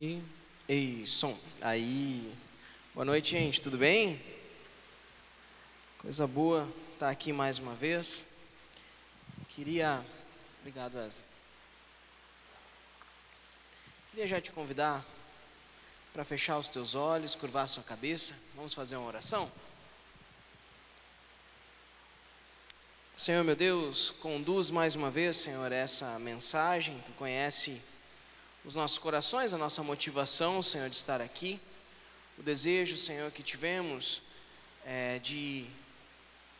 E, ei, som. Aí. Boa noite, gente. Tudo bem? Coisa boa estar aqui mais uma vez. Queria. Obrigado, Wesley. Queria já te convidar para fechar os teus olhos, curvar sua cabeça. Vamos fazer uma oração? Senhor meu Deus, conduz mais uma vez, Senhor, essa mensagem. Tu conhece os nossos corações, a nossa motivação, Senhor, de estar aqui, o desejo, Senhor, que tivemos é, de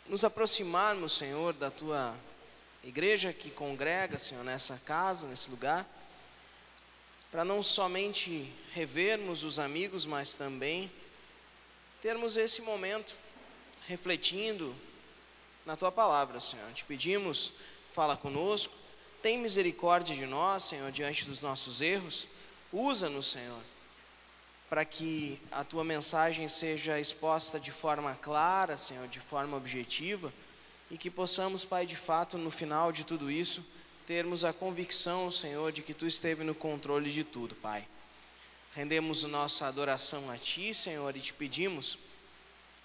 nos aproximarmos, Senhor, da tua igreja que congrega, Senhor, nessa casa, nesse lugar, para não somente revermos os amigos, mas também termos esse momento refletindo na tua palavra, Senhor. Te pedimos, fala conosco tem misericórdia de nós, Senhor, diante dos nossos erros. Usa-nos, Senhor, para que a tua mensagem seja exposta de forma clara, Senhor, de forma objetiva, e que possamos, Pai, de fato, no final de tudo isso, termos a convicção, Senhor, de que tu esteve no controle de tudo, Pai. Rendemos nossa adoração a ti, Senhor, e te pedimos,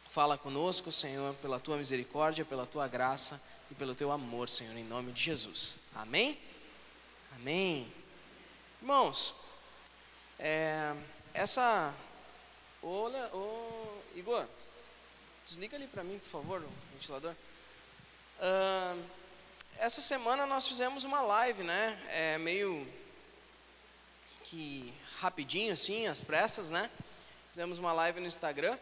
fala conosco, Senhor, pela tua misericórdia, pela tua graça e pelo teu amor, Senhor, em nome de Jesus. Amém? Amém. Irmãos, é, essa. Ô, ô, Igor, desliga ali para mim, por favor, o ventilador. Essa semana nós fizemos uma live, né? É meio que rapidinho, assim, às pressas, né? Fizemos uma live no Instagram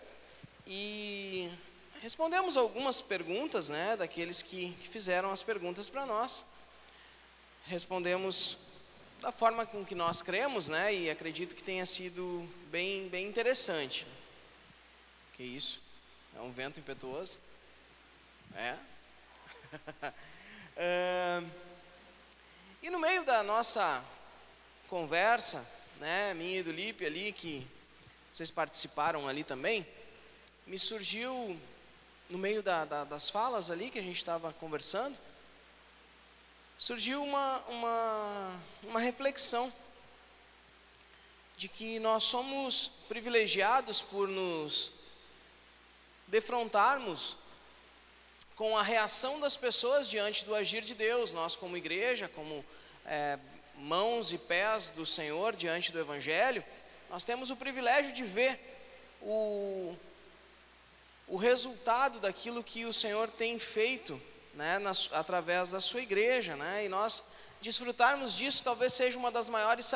e respondemos algumas perguntas, né, daqueles que, que fizeram as perguntas para nós. Respondemos da forma com que nós cremos, né, e acredito que tenha sido bem, bem interessante. Que isso? É um vento impetuoso? É? é... E no meio da nossa conversa, né, minha e do Lipe ali, que vocês participaram ali também, me surgiu no meio da, da, das falas ali que a gente estava conversando, surgiu uma, uma, uma reflexão de que nós somos privilegiados por nos defrontarmos com a reação das pessoas diante do agir de Deus, nós como igreja, como é, mãos e pés do Senhor diante do Evangelho, nós temos o privilégio de ver o, o resultado daquilo que o Senhor tem feito né, na, através da sua igreja, né, e nós desfrutarmos disso talvez seja uma das maiores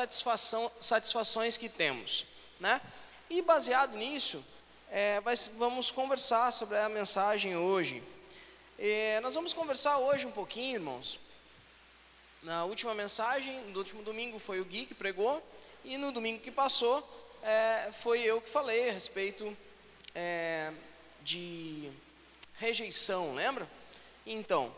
satisfações que temos. Né? E baseado nisso, é, vamos conversar sobre a mensagem hoje. É, nós vamos conversar hoje um pouquinho, irmãos. Na última mensagem, no último domingo foi o Gui que pregou, e no domingo que passou é, foi eu que falei a respeito é, de rejeição, lembra? Então,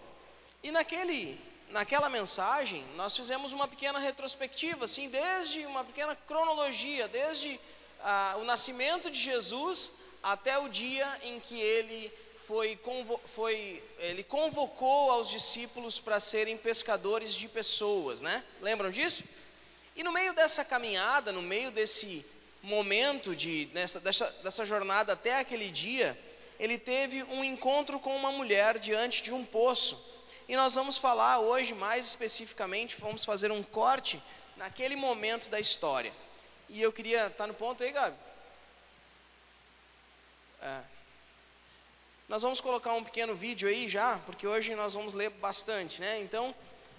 e naquele, naquela mensagem, nós fizemos uma pequena retrospectiva, assim, desde uma pequena cronologia, desde ah, o nascimento de Jesus até o dia em que ele foi, foi ele convocou aos discípulos para serem pescadores de pessoas, né? Lembram disso? E no meio dessa caminhada, no meio desse momento de dessa, dessa, dessa jornada até aquele dia, ele teve um encontro com uma mulher diante de um poço. E nós vamos falar hoje mais especificamente, vamos fazer um corte naquele momento da história. E eu queria. Tá no ponto aí, Gabi? É. Nós vamos colocar um pequeno vídeo aí já, porque hoje nós vamos ler bastante, né? Então,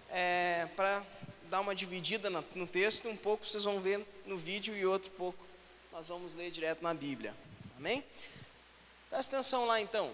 é, para dar uma dividida no texto, um pouco vocês vão ver no vídeo e outro pouco nós vamos ler direto na Bíblia. Amém? Presta atenção lá então.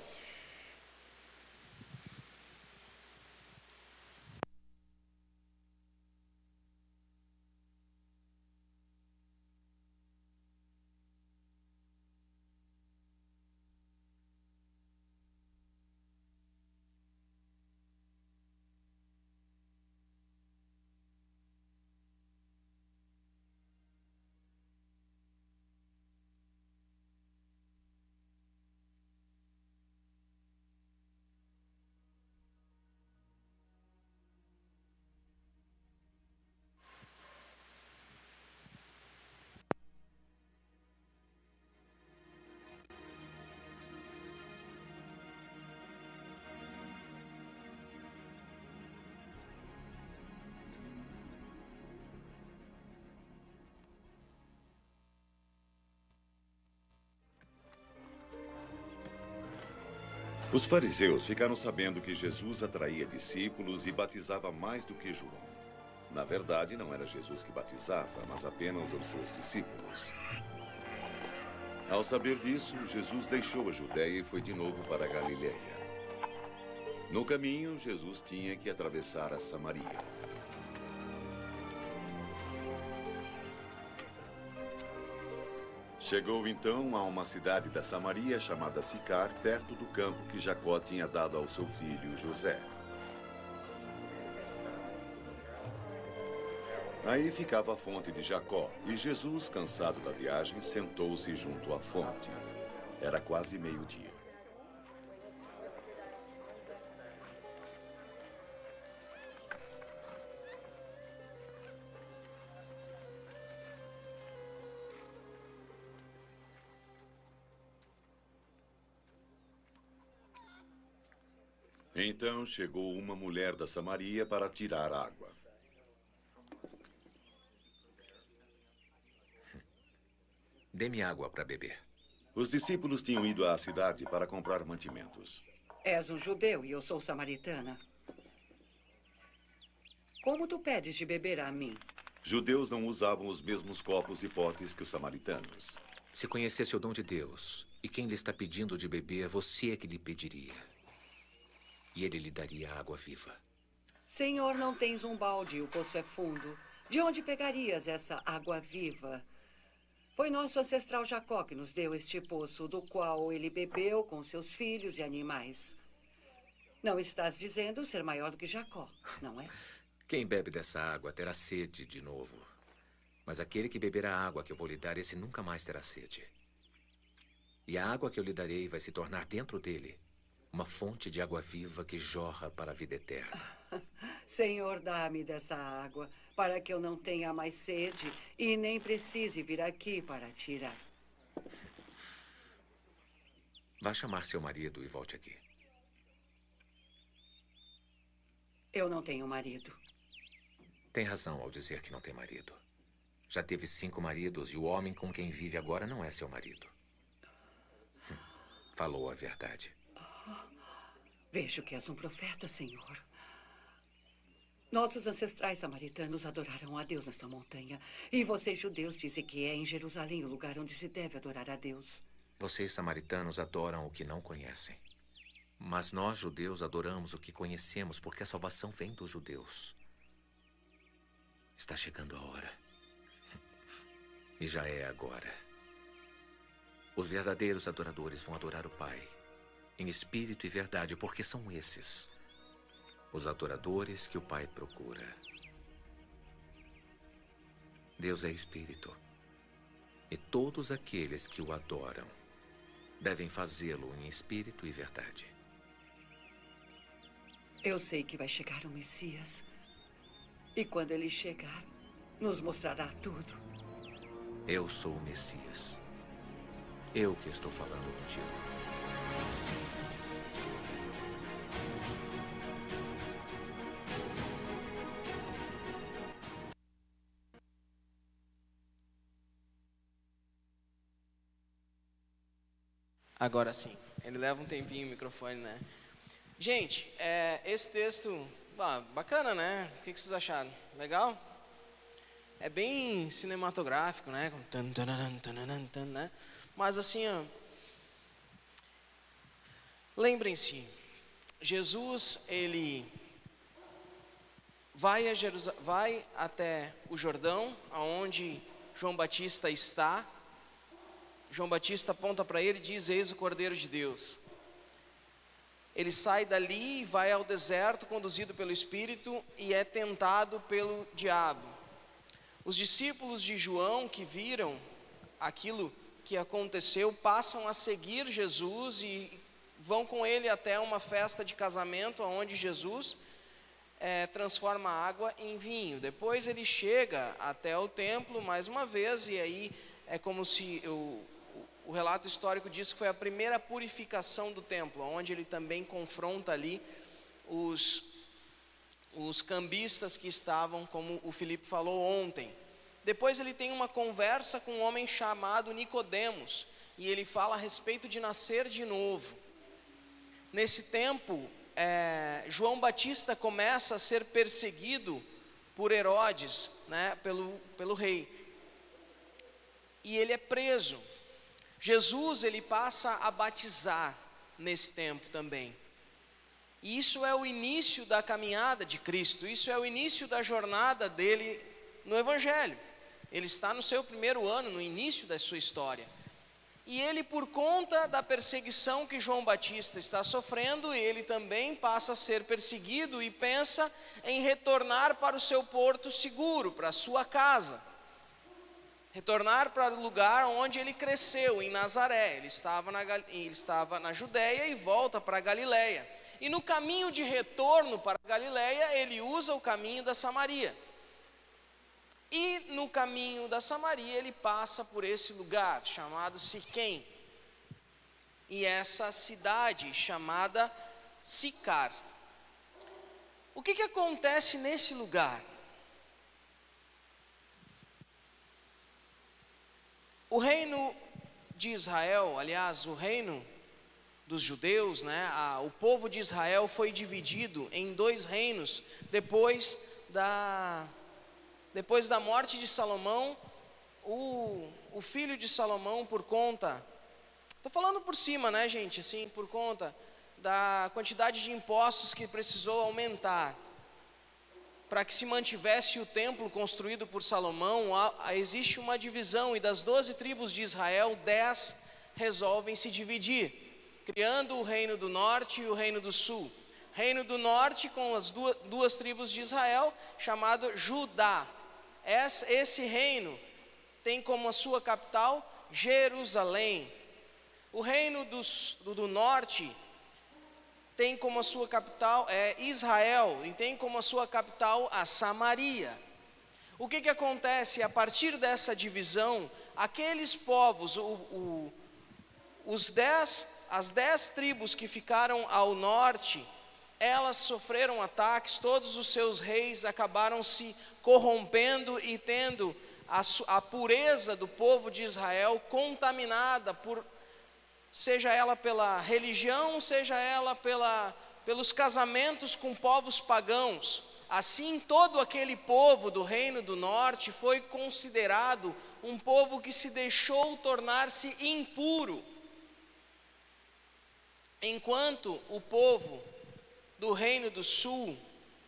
Os fariseus ficaram sabendo que Jesus atraía discípulos e batizava mais do que João. Na verdade, não era Jesus que batizava, mas apenas os seus discípulos. Ao saber disso, Jesus deixou a Judéia e foi de novo para a Galiléia. No caminho, Jesus tinha que atravessar a Samaria. Chegou então a uma cidade da Samaria chamada Sicar, perto do campo que Jacó tinha dado ao seu filho José. Aí ficava a fonte de Jacó, e Jesus, cansado da viagem, sentou-se junto à fonte. Era quase meio-dia. Então chegou uma mulher da Samaria para tirar água. Dê-me água para beber. Os discípulos tinham ido à cidade para comprar mantimentos. És um judeu e eu sou samaritana. Como tu pedes de beber a mim? Judeus não usavam os mesmos copos e potes que os samaritanos. Se conhecesse o dom de Deus e quem lhe está pedindo de beber, você é que lhe pediria e ele lhe daria água viva. Senhor, não tens um balde e o poço é fundo. De onde pegarias essa água viva? Foi nosso ancestral Jacó que nos deu este poço, do qual ele bebeu com seus filhos e animais. Não estás dizendo ser maior do que Jacó, não é? Quem bebe dessa água terá sede de novo. Mas aquele que beber a água que eu vou lhe dar, esse nunca mais terá sede. E a água que eu lhe darei vai se tornar dentro dele uma fonte de água viva que jorra para a vida eterna. Senhor, dá-me dessa água, para que eu não tenha mais sede e nem precise vir aqui para tirar. Vá chamar seu marido e volte aqui. Eu não tenho marido. Tem razão ao dizer que não tem marido. Já teve cinco maridos e o homem com quem vive agora não é seu marido. Hum, falou a verdade. Vejo que és um profeta, Senhor. Nossos ancestrais samaritanos adoraram a Deus nesta montanha. E vocês, judeus, dizem que é em Jerusalém o lugar onde se deve adorar a Deus. Vocês, samaritanos, adoram o que não conhecem. Mas nós, judeus, adoramos o que conhecemos, porque a salvação vem dos judeus. Está chegando a hora. E já é agora. Os verdadeiros adoradores vão adorar o Pai em espírito e verdade, porque são esses os adoradores que o Pai procura. Deus é espírito, e todos aqueles que o adoram devem fazê-lo em espírito e verdade. Eu sei que vai chegar o Messias. E quando ele chegar, nos mostrará tudo. Eu sou o Messias. Eu que estou falando contigo. Agora sim. Ele leva um tempinho o microfone, né? Gente, é, esse texto, bacana, né? O que, vocês acharam? Legal? É bem cinematográfico, né? né? Mas assim, lembrem-se, Jesus, ele vai, vai até o Jordão, aonde João Batista está, João Batista aponta para ele e diz: Eis o Cordeiro de Deus. Ele sai dali e vai ao deserto, conduzido pelo Espírito, e é tentado pelo diabo. Os discípulos de João que viram aquilo que aconteceu passam a seguir Jesus e vão com ele até uma festa de casamento, onde Jesus é, transforma a água em vinho. Depois ele chega até o templo mais uma vez, e aí é como se o, o relato histórico diz que foi a primeira purificação do templo, onde ele também confronta ali os, os cambistas que estavam, como o Felipe falou ontem. Depois ele tem uma conversa com um homem chamado Nicodemos, e ele fala a respeito de nascer de novo. Nesse tempo, é, João Batista começa a ser perseguido por Herodes, né, pelo, pelo rei. E ele é preso. Jesus ele passa a batizar nesse tempo também. E isso é o início da caminhada de Cristo, isso é o início da jornada dele no Evangelho. Ele está no seu primeiro ano, no início da sua história. E ele, por conta da perseguição que João Batista está sofrendo, ele também passa a ser perseguido e pensa em retornar para o seu porto seguro, para a sua casa. Retornar para o lugar onde ele cresceu, em Nazaré. Ele estava na, ele estava na Judéia e volta para a Galiléia. E no caminho de retorno para a Galiléia, ele usa o caminho da Samaria. E no caminho da Samaria ele passa por esse lugar chamado Siquém. E essa cidade chamada Sicar. O que, que acontece nesse lugar? O reino de Israel, aliás, o reino dos judeus, né, a, o povo de Israel foi dividido em dois reinos depois da depois da morte de Salomão, o, o filho de Salomão, por conta, estou falando por cima, né, gente, assim, por conta da quantidade de impostos que precisou aumentar, para que se mantivesse o templo construído por Salomão, há, existe uma divisão, e das doze tribos de Israel, dez resolvem se dividir, criando o reino do norte e o reino do sul. Reino do norte com as duas, duas tribos de Israel, chamado Judá, esse reino tem como a sua capital Jerusalém. O reino do, do norte tem como a sua capital é Israel e tem como a sua capital a Samaria. O que, que acontece a partir dessa divisão? Aqueles povos, o, o, os dez, as dez tribos que ficaram ao norte, elas sofreram ataques, todos os seus reis acabaram se corrompendo e tendo a, a, pureza do povo de Israel contaminada por, seja ela pela religião, seja ela pela, pelos casamentos com povos pagãos. Assim, todo aquele povo do reino do norte foi considerado um povo que se deixou tornar-se impuro. Enquanto o povo do reino do sul,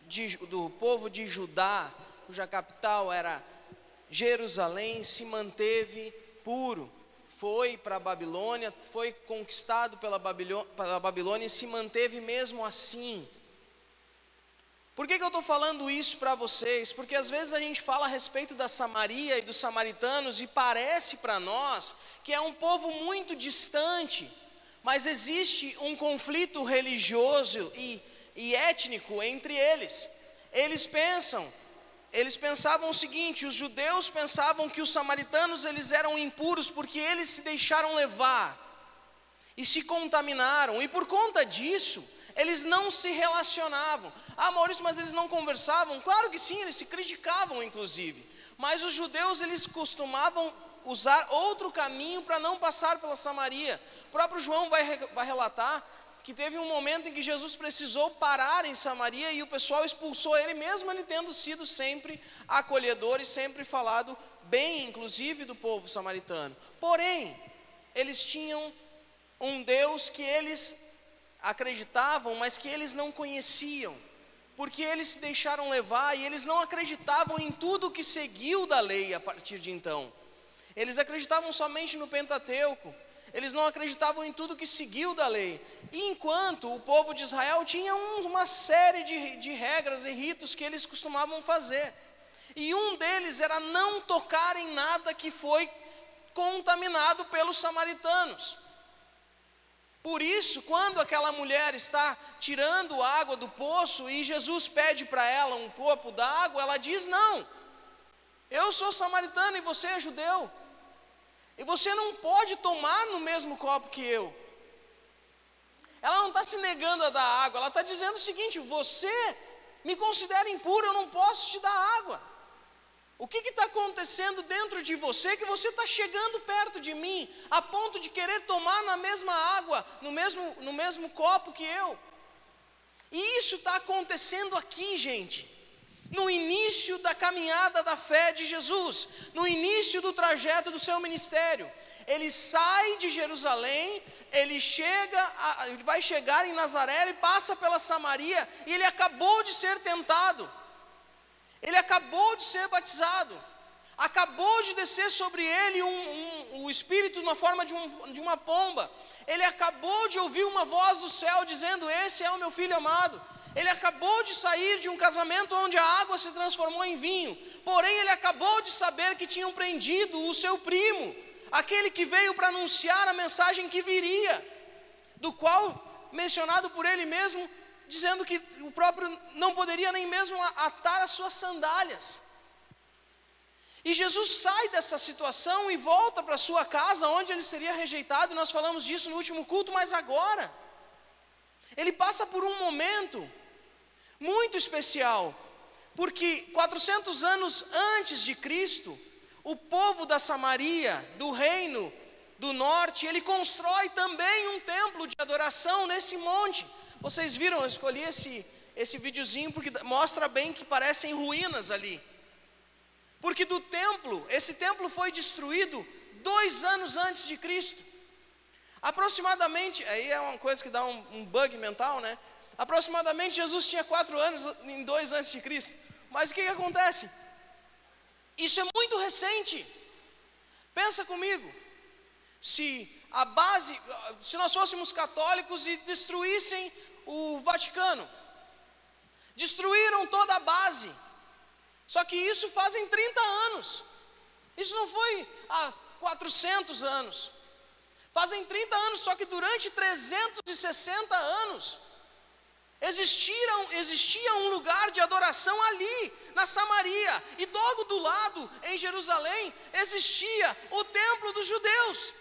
de, do povo de Judá, cuja capital era Jerusalém, se manteve puro. Foi para a Babilônia, foi conquistado pela Babilônia, pela Babilônia e se manteve mesmo assim. Por que, que eu estou falando isso para vocês? Porque às vezes a gente fala a respeito da Samaria e dos samaritanos e parece para nós que é um povo muito distante, mas existe um conflito religioso e e étnico entre eles. Eles pensam, eles pensavam o seguinte: os judeus pensavam que os samaritanos eles eram impuros porque eles se deixaram levar e se contaminaram, e por conta disso, eles não se relacionavam. Ah, Maurício, mas eles não conversavam? Claro que sim, eles se criticavam, inclusive. Mas os judeus, eles costumavam usar outro caminho para não passar pela Samaria. O próprio João vai, vai relatar que teve um momento em que Jesus precisou parar em Samaria e o pessoal expulsou ele, mesmo ele tendo sido sempre acolhedor e sempre falado bem, inclusive, do povo samaritano. Porém, eles tinham um Deus que eles acreditavam, mas que eles não conheciam, porque eles se deixaram levar e eles não acreditavam em tudo que seguiu da lei a partir de então. Eles acreditavam somente no Pentateuco eles não acreditavam em tudo que seguiu da lei. E enquanto o povo de Israel tinha uma série de, de regras e ritos que eles costumavam fazer. E um deles era não tocar em nada que foi contaminado pelos samaritanos. Por isso, quando aquela mulher está tirando água do poço e Jesus pede para ela um copo d'água, ela diz: Não, eu sou samaritana e você é judeu. E você não pode tomar no mesmo copo que eu. Ela não está se negando a dar água, ela está dizendo o seguinte: você me considera impuro, eu não posso te dar água. O que está acontecendo dentro de você que você está chegando perto de mim, a ponto de querer tomar na mesma água, no mesmo, no mesmo copo que eu? E isso está acontecendo aqui, gente. No início da caminhada da fé de Jesus, no início do trajeto do seu ministério, ele sai de Jerusalém, ele chega, a, ele vai chegar em Nazaré, ele passa pela Samaria e ele acabou de ser tentado. Ele acabou de ser batizado. Acabou de descer sobre ele um, um, o Espírito na forma de, um, de uma pomba. Ele acabou de ouvir uma voz do céu dizendo: Esse é o meu filho amado. Ele acabou de sair de um casamento onde a água se transformou em vinho. Porém, ele acabou de saber que tinham prendido o seu primo, aquele que veio para anunciar a mensagem que viria, do qual, mencionado por ele mesmo, dizendo que o próprio não poderia nem mesmo atar as suas sandálias. E Jesus sai dessa situação e volta para sua casa, onde ele seria rejeitado, e nós falamos disso no último culto, mas agora, ele passa por um momento muito especial, porque 400 anos antes de Cristo, o povo da Samaria, do reino do norte, ele constrói também um templo de adoração nesse monte. Vocês viram, eu escolhi esse, esse videozinho porque mostra bem que parecem ruínas ali. Porque do templo, esse templo foi destruído dois anos antes de Cristo. Aproximadamente, aí é uma coisa que dá um, um bug mental, né? Aproximadamente Jesus tinha quatro anos em dois antes de Cristo. Mas o que, que acontece? Isso é muito recente. Pensa comigo. Se a base, se nós fôssemos católicos e destruíssem o Vaticano, destruíram toda a base. Só que isso fazem 30 anos. Isso não foi há 400 anos. Fazem 30 anos, só que durante 360 anos existiram, existia um lugar de adoração ali, na Samaria, e logo do lado, em Jerusalém, existia o templo dos judeus.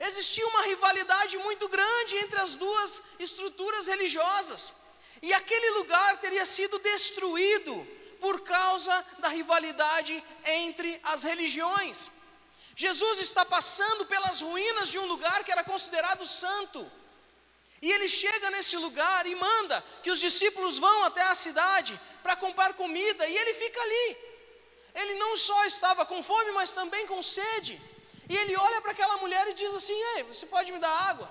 Existia uma rivalidade muito grande entre as duas estruturas religiosas. E aquele lugar teria sido destruído por causa da rivalidade entre as religiões. Jesus está passando pelas ruínas de um lugar que era considerado santo. E ele chega nesse lugar e manda que os discípulos vão até a cidade para comprar comida, e ele fica ali. Ele não só estava com fome, mas também com sede. E ele olha para aquela mulher e diz assim: Ei, você pode me dar água?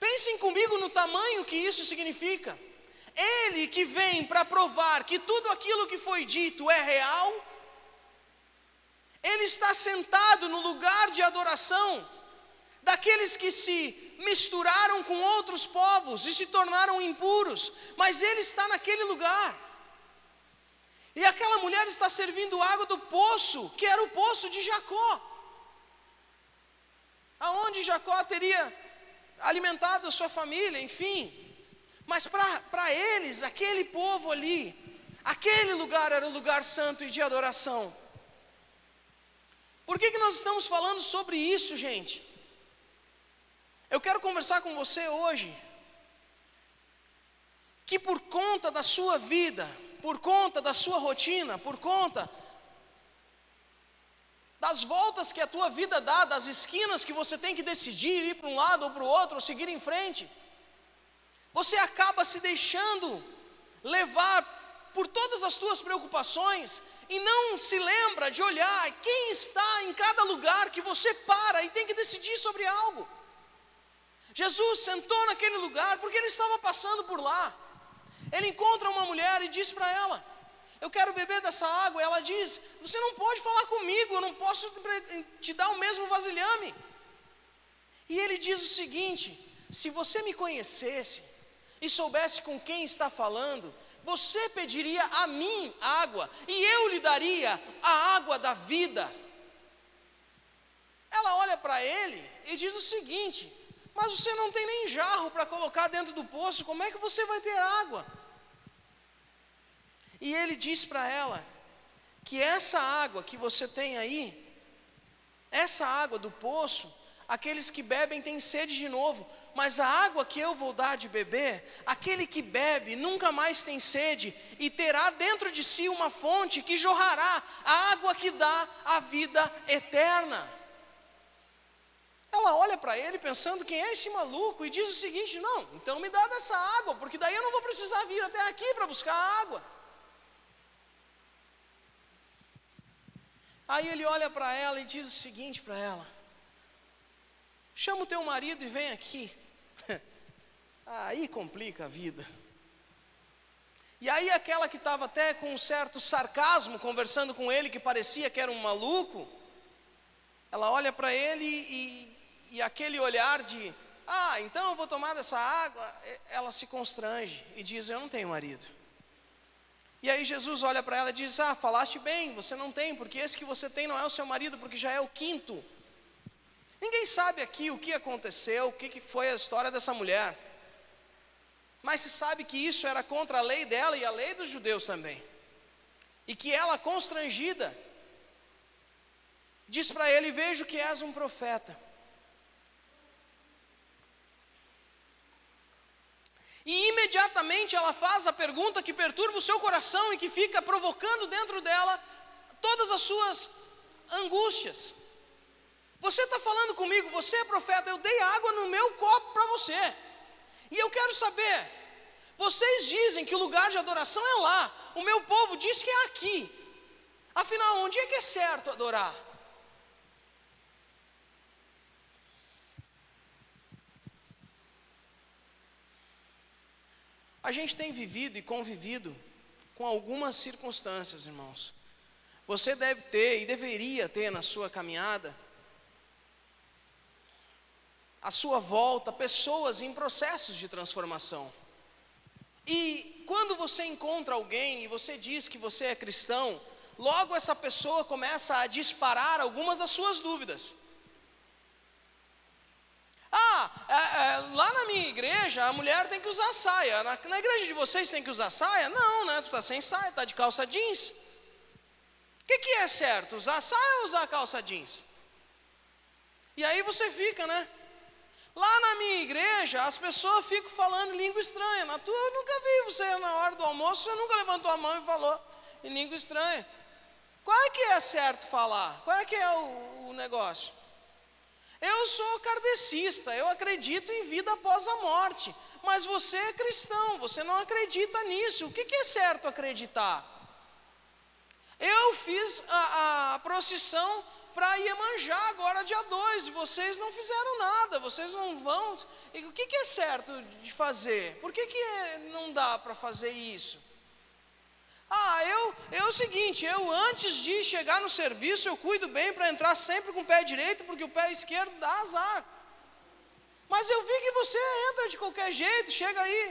Pensem comigo no tamanho que isso significa. Ele que vem para provar que tudo aquilo que foi dito é real, ele está sentado no lugar de adoração daqueles que se misturaram com outros povos e se tornaram impuros, mas ele está naquele lugar. E aquela mulher está servindo água do poço, que era o poço de Jacó. Aonde Jacó teria alimentado a sua família, enfim. Mas para eles, aquele povo ali, aquele lugar era o lugar santo e de adoração. Por que, que nós estamos falando sobre isso, gente? Eu quero conversar com você hoje que por conta da sua vida, por conta da sua rotina, por conta das voltas que a tua vida dá, das esquinas que você tem que decidir ir para um lado ou para o outro, ou seguir em frente, você acaba se deixando levar por todas as tuas preocupações e não se lembra de olhar quem está em cada lugar que você para e tem que decidir sobre algo. Jesus sentou naquele lugar porque ele estava passando por lá. Ele encontra uma mulher e diz para ela: Eu quero beber dessa água. E ela diz: Você não pode falar comigo, eu não posso te dar o mesmo vasilhame. E ele diz o seguinte: Se você me conhecesse e soubesse com quem está falando, você pediria a mim água, e eu lhe daria a água da vida. Ela olha para ele e diz o seguinte: Mas você não tem nem jarro para colocar dentro do poço, como é que você vai ter água? E ele diz para ela que essa água que você tem aí, essa água do poço, aqueles que bebem têm sede de novo, mas a água que eu vou dar de beber, aquele que bebe nunca mais tem sede e terá dentro de si uma fonte que jorrará a água que dá a vida eterna. Ela olha para ele pensando quem é esse maluco e diz o seguinte: Não, então me dá dessa água, porque daí eu não vou precisar vir até aqui para buscar água. Aí ele olha para ela e diz o seguinte para ela: Chama o teu marido e vem aqui. Aí complica a vida. E aí aquela que estava até com um certo sarcasmo conversando com ele, que parecia que era um maluco, ela olha para ele e, e aquele olhar de, ah, então eu vou tomar dessa água, ela se constrange e diz, eu não tenho marido. E aí Jesus olha para ela e diz, ah, falaste bem, você não tem, porque esse que você tem não é o seu marido, porque já é o quinto. Ninguém sabe aqui o que aconteceu, o que foi a história dessa mulher. Mas se sabe que isso era contra a lei dela e a lei dos judeus também. E que ela, constrangida, diz para ele: Vejo que és um profeta. E imediatamente ela faz a pergunta que perturba o seu coração e que fica provocando dentro dela todas as suas angústias. Você está falando comigo, você é profeta, eu dei água no meu copo para você. E eu quero saber, vocês dizem que o lugar de adoração é lá, o meu povo diz que é aqui. Afinal, onde é que é certo adorar? A gente tem vivido e convivido com algumas circunstâncias, irmãos. Você deve ter e deveria ter na sua caminhada à sua volta pessoas em processos de transformação. E quando você encontra alguém e você diz que você é cristão, logo essa pessoa começa a disparar algumas das suas dúvidas. Ah, é, é, lá na minha igreja a mulher tem que usar saia. Na, na igreja de vocês tem que usar saia? Não, né? Tu está sem saia, está de calça jeans. O que, que é certo? Usar saia ou usar calça jeans? E aí você fica, né? Lá na minha igreja, as pessoas ficam falando língua estranha. Na tua, eu nunca vi você na hora do almoço, você nunca levantou a mão e falou em língua estranha. Qual é que é certo falar? Qual é que é o, o negócio? Eu sou kardecista, eu acredito em vida após a morte. Mas você é cristão, você não acredita nisso. O que, que é certo acreditar? Eu fiz a, a procissão para Iemanjá agora dia 2, e vocês não fizeram nada, vocês não vão. E o que, que é certo de fazer? Por que, que não dá para fazer isso? Ah, eu, é o seguinte, eu antes de chegar no serviço, eu cuido bem para entrar sempre com o pé direito, porque o pé esquerdo dá azar. Mas eu vi que você entra de qualquer jeito, chega aí.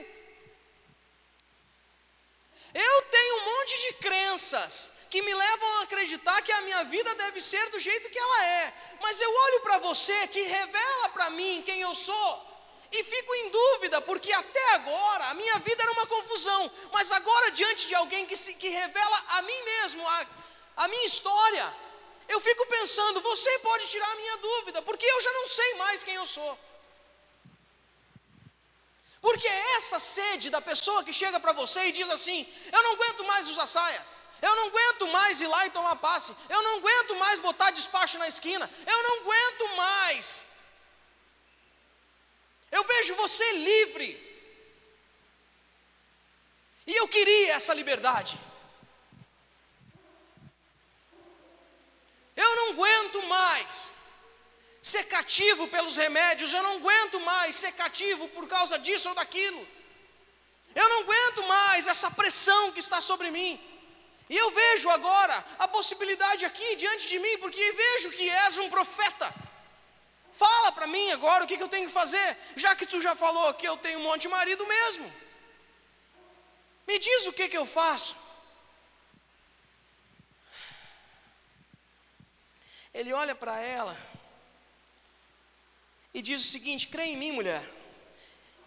Eu tenho um monte de crenças que me levam a acreditar que a minha vida deve ser do jeito que ela é. Mas eu olho para você que revela para mim quem eu sou e fico em dúvida, porque até agora a minha vida era uma confusão, mas agora diante de alguém que, se, que revela a mim mesmo, a, a minha história, eu fico pensando, você pode tirar a minha dúvida, porque eu já não sei mais quem eu sou. Porque é essa sede da pessoa que chega para você e diz assim: Eu não aguento mais usar saia. Eu não aguento mais ir lá e tomar passe. Eu não aguento mais botar despacho na esquina. Eu não aguento mais. Eu vejo você livre. E eu queria essa liberdade. Eu não aguento mais ser cativo pelos remédios. Eu não aguento mais ser cativo por causa disso ou daquilo. Eu não aguento mais essa pressão que está sobre mim. E eu vejo agora a possibilidade aqui diante de mim, porque vejo que és um profeta. Fala para mim agora o que, que, eu tenho que fazer, já que tu já falou que eu tenho um monte de marido mesmo. Me diz o que, que eu faço. Ele olha para ela e diz o seguinte: crê em mim, mulher.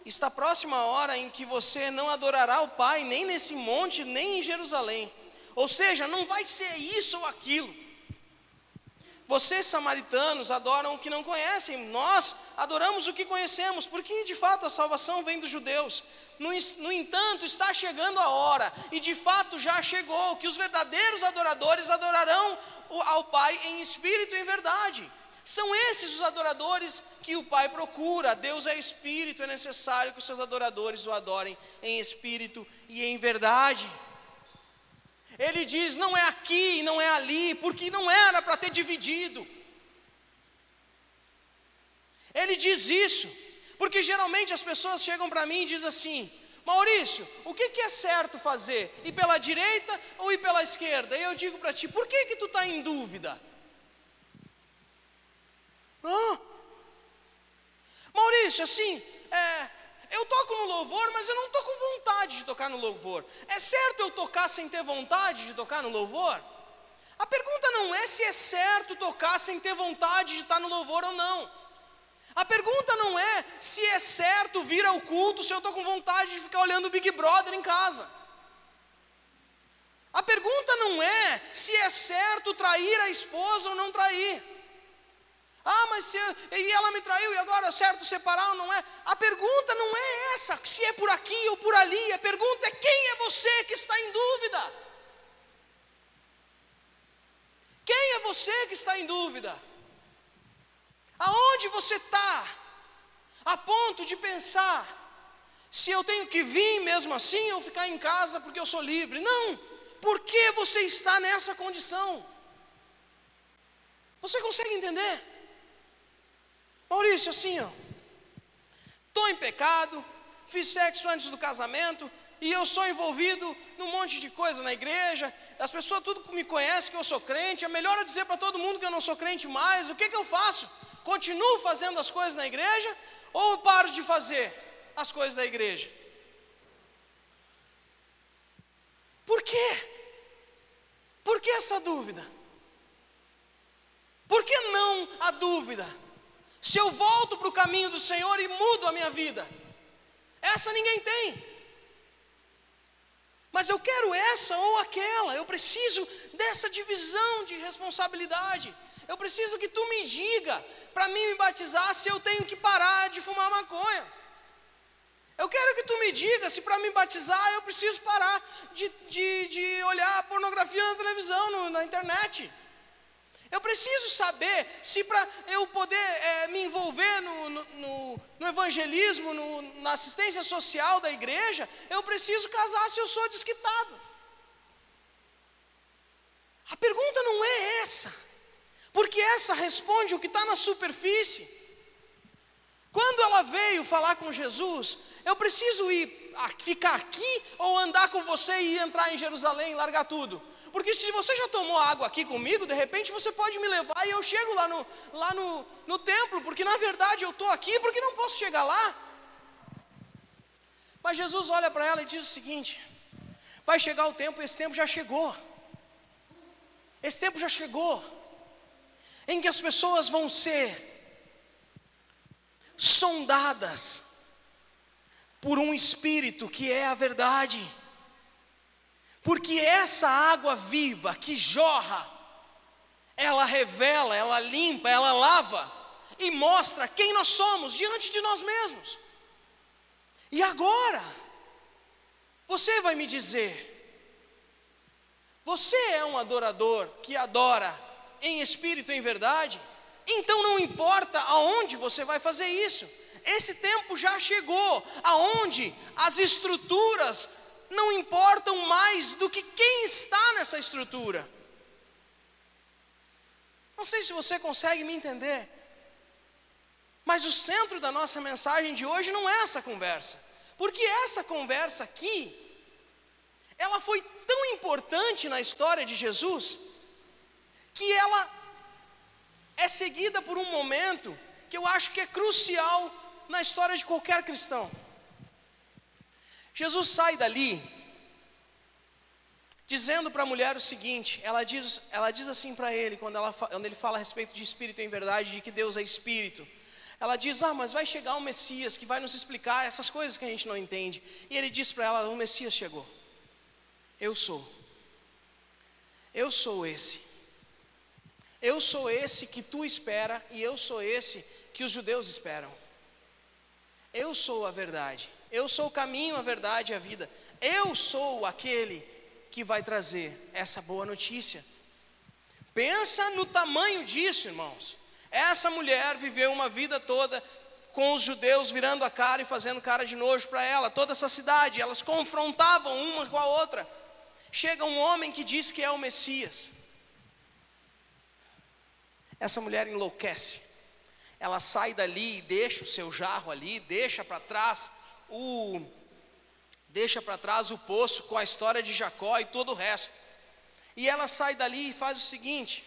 Está próxima a hora em que você não adorará o Pai, nem nesse monte, nem em Jerusalém. Ou seja, não vai ser isso ou aquilo. Vocês, samaritanos, adoram o que não conhecem, nós adoramos o que conhecemos, porque de fato a salvação vem dos judeus. No, no, entanto, está chegando a hora, e de fato já chegou, que os verdadeiros adoradores adorarão ao Pai em espírito e em verdade. São esses os adoradores que o Pai procura. Deus é espírito, é necessário que os seus adoradores o adorem em espírito e em verdade. Ele diz: não é aqui não é ali, porque não era para ter dividido. Ele diz isso, porque geralmente as pessoas chegam para mim e dizem assim: Maurício, o que, que, é certo fazer? Ir pela direita ou ir pela esquerda? E eu digo para ti: por que, que tu está em dúvida? Ah, Maurício, assim, é, eu toco no louvor, mas eu não estou com vontade de tocar no louvor. É certo eu tocar sem ter vontade de tocar no louvor? A pergunta não é se é certo tocar sem ter vontade de estar no louvor ou não. A pergunta não é se é certo vir ao culto se eu estou com vontade de ficar olhando o Big Brother em casa. A pergunta não é se é certo trair a esposa ou não trair. Ah, mas se eu, e ela me traiu e agora é certo separar ou não é? A pergunta não é essa, se é por aqui ou por ali. A pergunta é quem é você que está em dúvida? Quem é você que está em dúvida? Aonde você está? A ponto de pensar se eu tenho que vir mesmo assim ou ficar em casa porque eu sou livre. Não! Por que você está nessa condição? Você consegue entender? Maurício, assim, ó, estou em pecado, fiz sexo antes do casamento, e eu sou envolvido num monte de coisa na igreja, as pessoas tudo me conhecem que eu sou crente, é melhor eu dizer para todo mundo que eu não sou crente mais, o que, que eu faço? Continuo fazendo as coisas na igreja ou eu paro de fazer as coisas da igreja? Por quê? Por que essa dúvida? Por que não a dúvida? Se eu volto para o caminho do Senhor e mudo a minha vida? Essa ninguém tem. Mas eu quero essa ou aquela, eu preciso dessa divisão de responsabilidade. Eu preciso que tu me diga, para mim me batizar, se eu tenho que parar de fumar maconha. Eu quero que tu me diga se para me batizar eu preciso parar de, de, de olhar pornografia na televisão, no, na internet. Eu preciso saber se para eu poder é, me envolver no, no, no, no evangelismo, na assistência social da igreja, eu preciso casar se eu sou desquitado. A pergunta não é essa, porque essa responde o que está na superfície. Quando ela veio falar com Jesus, eu preciso ir ficar aqui ou andar com você e entrar em Jerusalém e largar tudo? Porque se você já tomou água aqui comigo, de repente você pode me levar e eu chego lá no, lá no, no templo, porque na verdade eu estou aqui porque não posso chegar lá. Mas Jesus olha para ela e diz o seguinte: vai chegar o tempo, esse tempo já chegou. Esse tempo já chegou, em que as pessoas vão ser sondadas por um espírito que é a verdade. Porque essa água viva que jorra, ela revela, ela limpa, ela lava e mostra quem nós somos diante de nós mesmos. E agora, você vai me dizer, você é um adorador que adora em espírito e em verdade? Então não importa aonde você vai fazer isso. Esse tempo já chegou, aonde as estruturas não importam mais do que quem está nessa estrutura. Não sei se você consegue me entender, mas o centro da nossa mensagem de hoje não é essa conversa, porque essa conversa aqui, ela foi tão importante na história de Jesus, que ela é seguida por um momento que eu acho que é crucial na história de qualquer cristão. Jesus sai dali dizendo para a mulher o seguinte: ela diz, ela diz assim para ele, quando, ela, quando ele fala a respeito de espírito em verdade, de que Deus é espírito. Ela diz: Ah, mas vai chegar um Messias que vai nos explicar essas coisas que a gente não entende. E ele diz para ela: O Messias chegou. Eu sou. Eu sou esse. Eu sou esse que tu espera e eu sou esse que os judeus esperam. Eu sou a verdade. Eu sou o caminho, a verdade e a vida. Eu sou aquele que vai trazer essa boa notícia. Pensa no tamanho disso, irmãos. Essa mulher viveu uma vida toda com os judeus virando a cara e fazendo cara de nojo para ela, toda essa cidade, elas confrontavam uma com a outra. Chega um homem que diz que é o Messias. Essa mulher enlouquece. Ela sai dali e deixa o seu jarro ali, deixa para trás o deixa para trás o poço com a história de Jacó e todo o resto. E ela sai dali e faz o seguinte: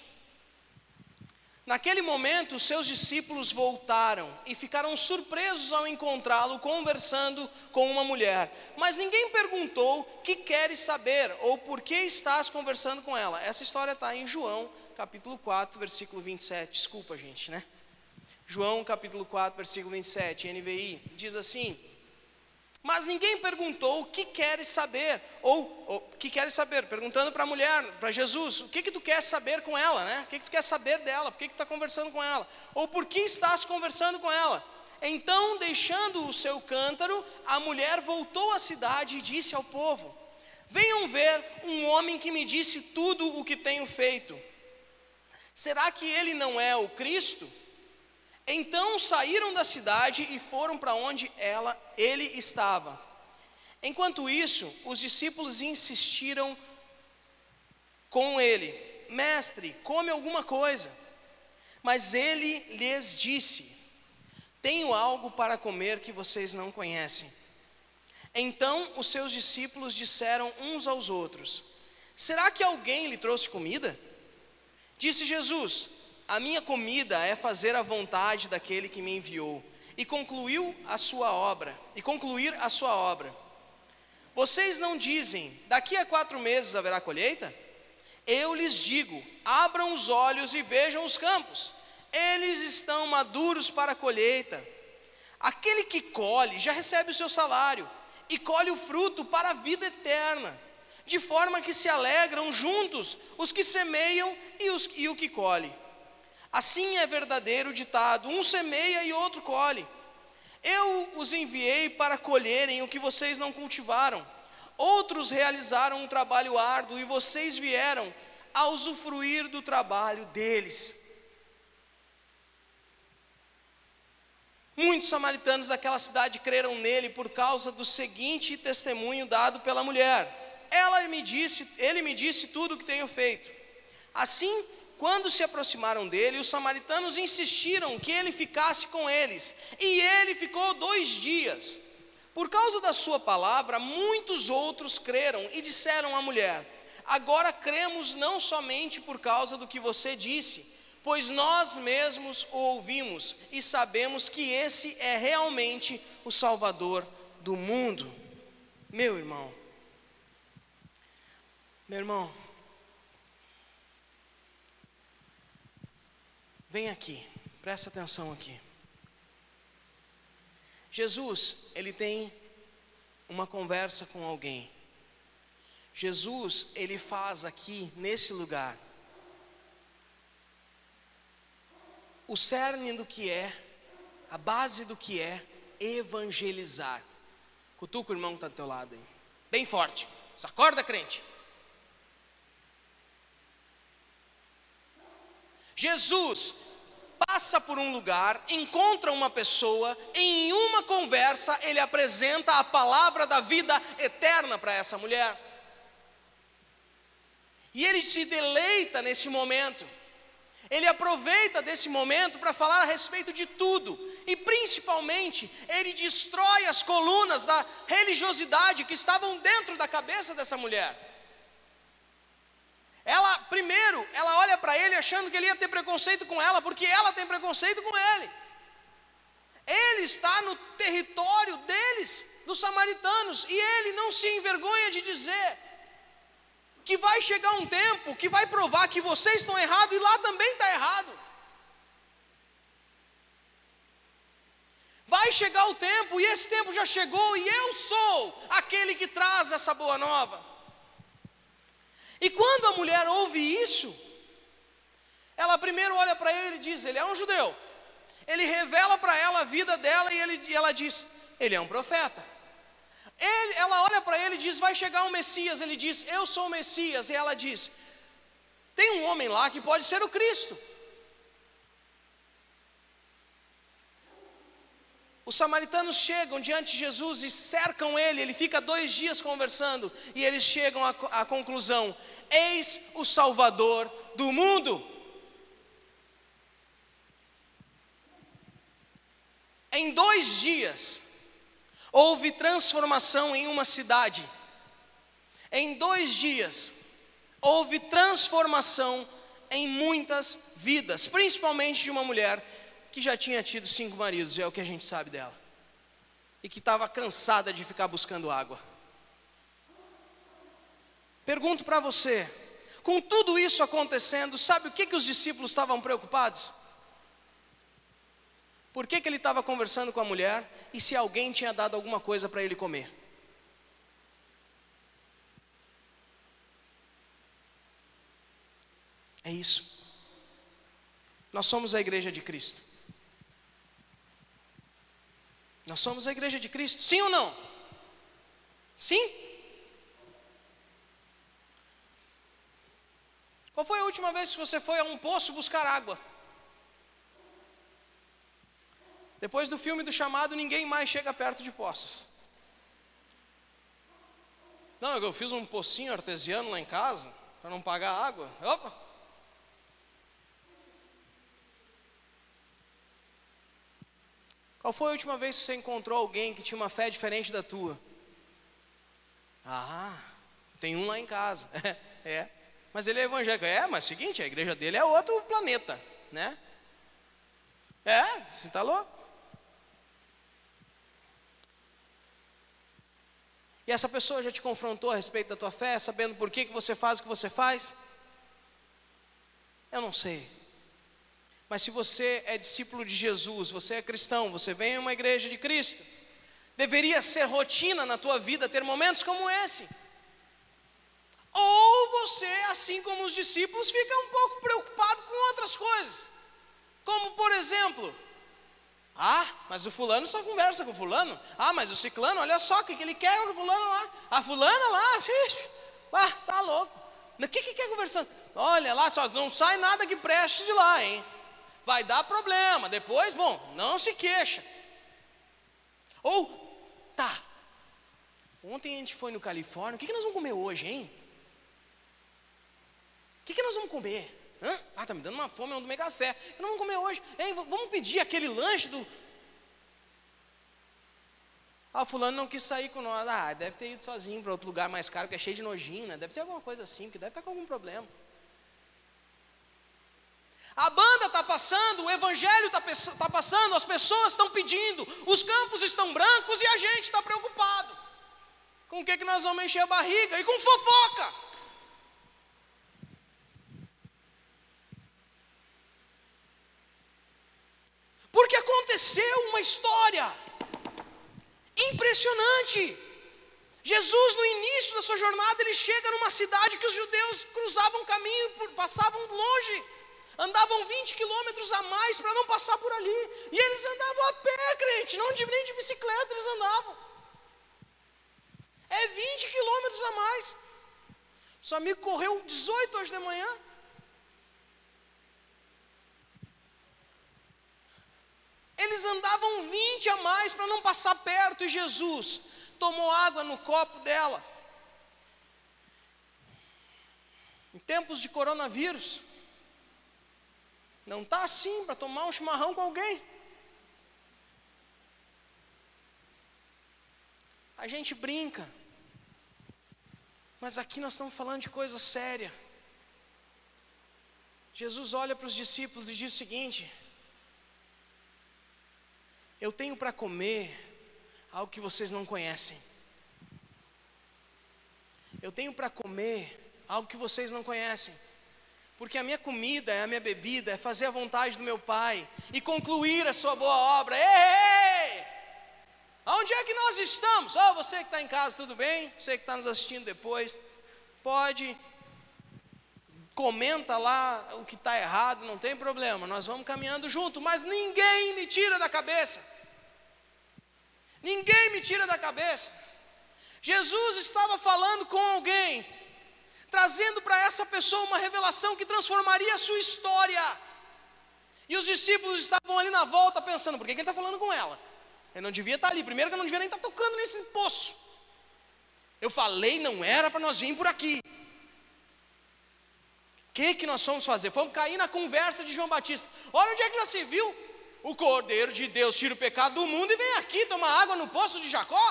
Naquele momento, os seus discípulos voltaram e ficaram surpresos ao encontrá-lo conversando com uma mulher. Mas ninguém perguntou que queres saber ou por que estás conversando com ela. Essa história está em João, capítulo 4, versículo 27. Desculpa, gente, né? João, capítulo 4, versículo 27, NVI, diz assim: mas ninguém perguntou o que queres saber, ou o que queres saber, perguntando para a mulher, para Jesus, o que que tu quer saber com ela, né? O que que tu quer saber dela? Por que que está conversando com ela? Ou por que estás conversando com ela? Então, deixando o seu cântaro, a mulher voltou à cidade e disse ao povo: Venham ver um homem que me disse tudo o que tenho feito. Será que ele não é o Cristo? Então saíram da cidade e foram para onde ela, ele estava. Enquanto isso, os discípulos insistiram com ele: Mestre, come alguma coisa. Mas ele lhes disse: Tenho algo para comer que vocês não conhecem. Então os seus discípulos disseram uns aos outros: Será que alguém lhe trouxe comida? Disse Jesus: a minha comida é fazer a vontade daquele que me enviou e concluiu a sua obra, e concluir a sua obra. Vocês não dizem, daqui a quatro meses haverá colheita? Eu lhes digo: abram os olhos e vejam os campos, eles estão maduros para a colheita. Aquele que colhe já recebe o seu salário e colhe o fruto para a vida eterna, de forma que se alegram juntos os que semeiam e, os, e o que colhe. Assim é verdadeiro o ditado: um semeia e outro colhe. Eu os enviei para colherem o que vocês não cultivaram. Outros realizaram um trabalho árduo e vocês vieram a usufruir do trabalho deles. Muitos samaritanos daquela cidade creram nele por causa do seguinte testemunho dado pela mulher. Ela me disse, ele me disse tudo o que tenho feito. Assim, quando se aproximaram dele, os samaritanos insistiram que ele ficasse com eles, e ele ficou dois dias. Por causa da sua palavra, muitos outros creram e disseram à mulher: Agora cremos não somente por causa do que você disse, pois nós mesmos o ouvimos e sabemos que esse é realmente o Salvador do mundo. Meu irmão, meu irmão, Vem aqui, presta atenção aqui. Jesus, ele tem uma conversa com alguém. Jesus, ele faz aqui, nesse lugar, o cerne do que é, a base do que é evangelizar. Cutuca o irmão que está do teu lado aí. Bem forte. Acorda, crente. Jesus passa por um lugar, encontra uma pessoa, em uma conversa ele apresenta a palavra da vida eterna para essa mulher. E ele se deleita nesse momento. Ele aproveita desse momento para falar a respeito de tudo, e principalmente ele destrói as colunas da religiosidade que estavam dentro da cabeça dessa mulher. Ela, primeiro, ela olha para ele achando que ele ia ter preconceito com ela, porque ela tem preconceito com ele. Ele está no território deles, dos samaritanos, e ele não se envergonha de dizer que vai chegar um tempo que vai provar que vocês estão errados e lá também está errado. Vai chegar o tempo, e esse tempo já chegou, e eu sou aquele que traz essa boa nova. E quando a mulher ouve isso, ela primeiro olha para ele e diz: Ele é um judeu. Ele revela para ela a vida dela e, ele, e ela diz: Ele é um profeta. Ele, ela olha para ele e diz: Vai chegar um Messias. Ele diz: Eu sou o Messias. E ela diz: Tem um homem lá que pode ser o Cristo. Os samaritanos chegam diante de Jesus e cercam ele, ele fica dois dias conversando, e eles chegam à, à conclusão: Eis o Salvador do mundo. Em dois dias, houve transformação em uma cidade. Em dois dias, houve transformação em muitas vidas, principalmente de uma mulher que já tinha tido cinco maridos, é o que a gente sabe dela, e que estava cansada de ficar buscando água. Pergunto para você, com tudo isso acontecendo, sabe o que, que os discípulos estavam preocupados? Por que, que ele estava conversando com a mulher e se alguém tinha dado alguma coisa para ele comer? É isso. Nós somos a igreja de Cristo. Nós somos a igreja de Cristo, sim ou não? Sim? Qual foi a última vez que você foi a um poço buscar água? Depois do filme do chamado, ninguém mais chega perto de poços. Não, eu fiz um pocinho artesiano lá em casa, para não pagar água. Opa! Qual foi a última vez que você encontrou alguém que tinha uma fé diferente da tua? Ah, tem um lá em casa. é. Mas ele é evangélico. É, mas é o seguinte, a igreja dele é outro planeta, né? É, você está louco? E essa pessoa já te confrontou a respeito da tua fé, sabendo por que, que você faz o que você faz? Eu não sei. Mas se você é discípulo de Jesus, você é cristão, você vem em uma igreja de Cristo, deveria ser rotina na tua vida ter momentos como esse. Ou você, assim como os discípulos, fica um pouco preocupado com outras coisas. Como, por exemplo, ah, mas o fulano só conversa com o fulano. Ah, mas o ciclano, olha só o que ele quer com o fulano lá. A fulana lá, xixi, ah, tá louco. O que que quer conversando? Olha lá, só não sai nada que preste de lá, hein? Vai dar problema. Depois, bom, não se queixa. Ou, tá. Ontem a gente foi no Califórnia, o que, que nós vamos comer hoje, hein? O que, que nós vamos comer? Hã? Ah, tá me dando uma fome, eu vou tomar café. O que nós vamos comer hoje? Hein, vamos pedir aquele lanche do. Ah, fulano não quis sair com nós. Ah, deve ter ido sozinho para outro lugar mais caro, que é cheio de nojinho, né? Deve ser alguma coisa assim, que deve estar com algum problema. A banda está passando, o evangelho está tá passando, as pessoas estão pedindo, os campos estão brancos e a gente está preocupado. Com o que, que nós vamos encher a barriga? E com fofoca. Porque aconteceu uma história impressionante. Jesus, no início da sua jornada, ele chega numa cidade que os judeus cruzavam caminho, passavam longe andavam 20 quilômetros a mais para não passar por ali. E eles andavam a pé, crente, não de, nem de bicicleta eles andavam. É 20 quilômetros a mais. Seu amigo correu 18 hoje de manhã. Eles andavam 20 a mais para não passar perto, e Jesus tomou água no copo dela. Em tempos de coronavírus, não está assim para tomar um chimarrão com alguém. A gente brinca, mas aqui nós estamos falando de coisa séria. Jesus olha para os discípulos e diz o seguinte: Eu tenho para comer algo que vocês não conhecem. Eu tenho para comer algo que vocês não conhecem. Porque a minha comida, a minha bebida é fazer a vontade do meu Pai e concluir a sua boa obra. Ei, ei! Aonde é que nós estamos? Oh, você que está em casa, tudo bem? Você que está nos assistindo depois, pode comenta lá o que está errado, não tem problema, nós vamos caminhando junto, mas ninguém me tira da cabeça. Ninguém me tira da cabeça. Jesus estava falando com alguém, trazendo para essa pessoa uma revelação que transformaria a sua história. E os discípulos estavam ali na volta pensando: por que, que ele está falando com ela? Ele não devia estar tá ali. Primeiro, que eu não devia nem estar tá tocando nesse poço. Eu falei, não era para nós vir por aqui que, que nós fomos fazer? Fomos cair na conversa de João Batista. Olha onde é que já se viu. O Cordeiro de Deus tira o pecado do mundo e vem aqui tomar água no poço de Jacó.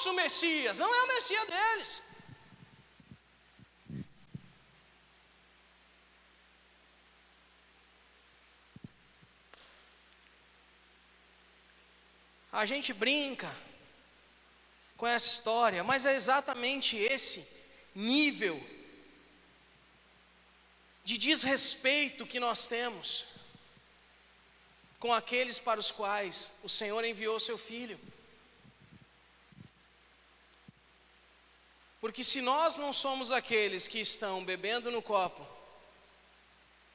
Nosso Messias, não é o Messias deles. A gente brinca, com essa história, mas é exatamente esse nível de desrespeito que nós temos com aqueles para os quais o Senhor enviou seu filho. Porque se nós não somos aqueles que estão bebendo no copo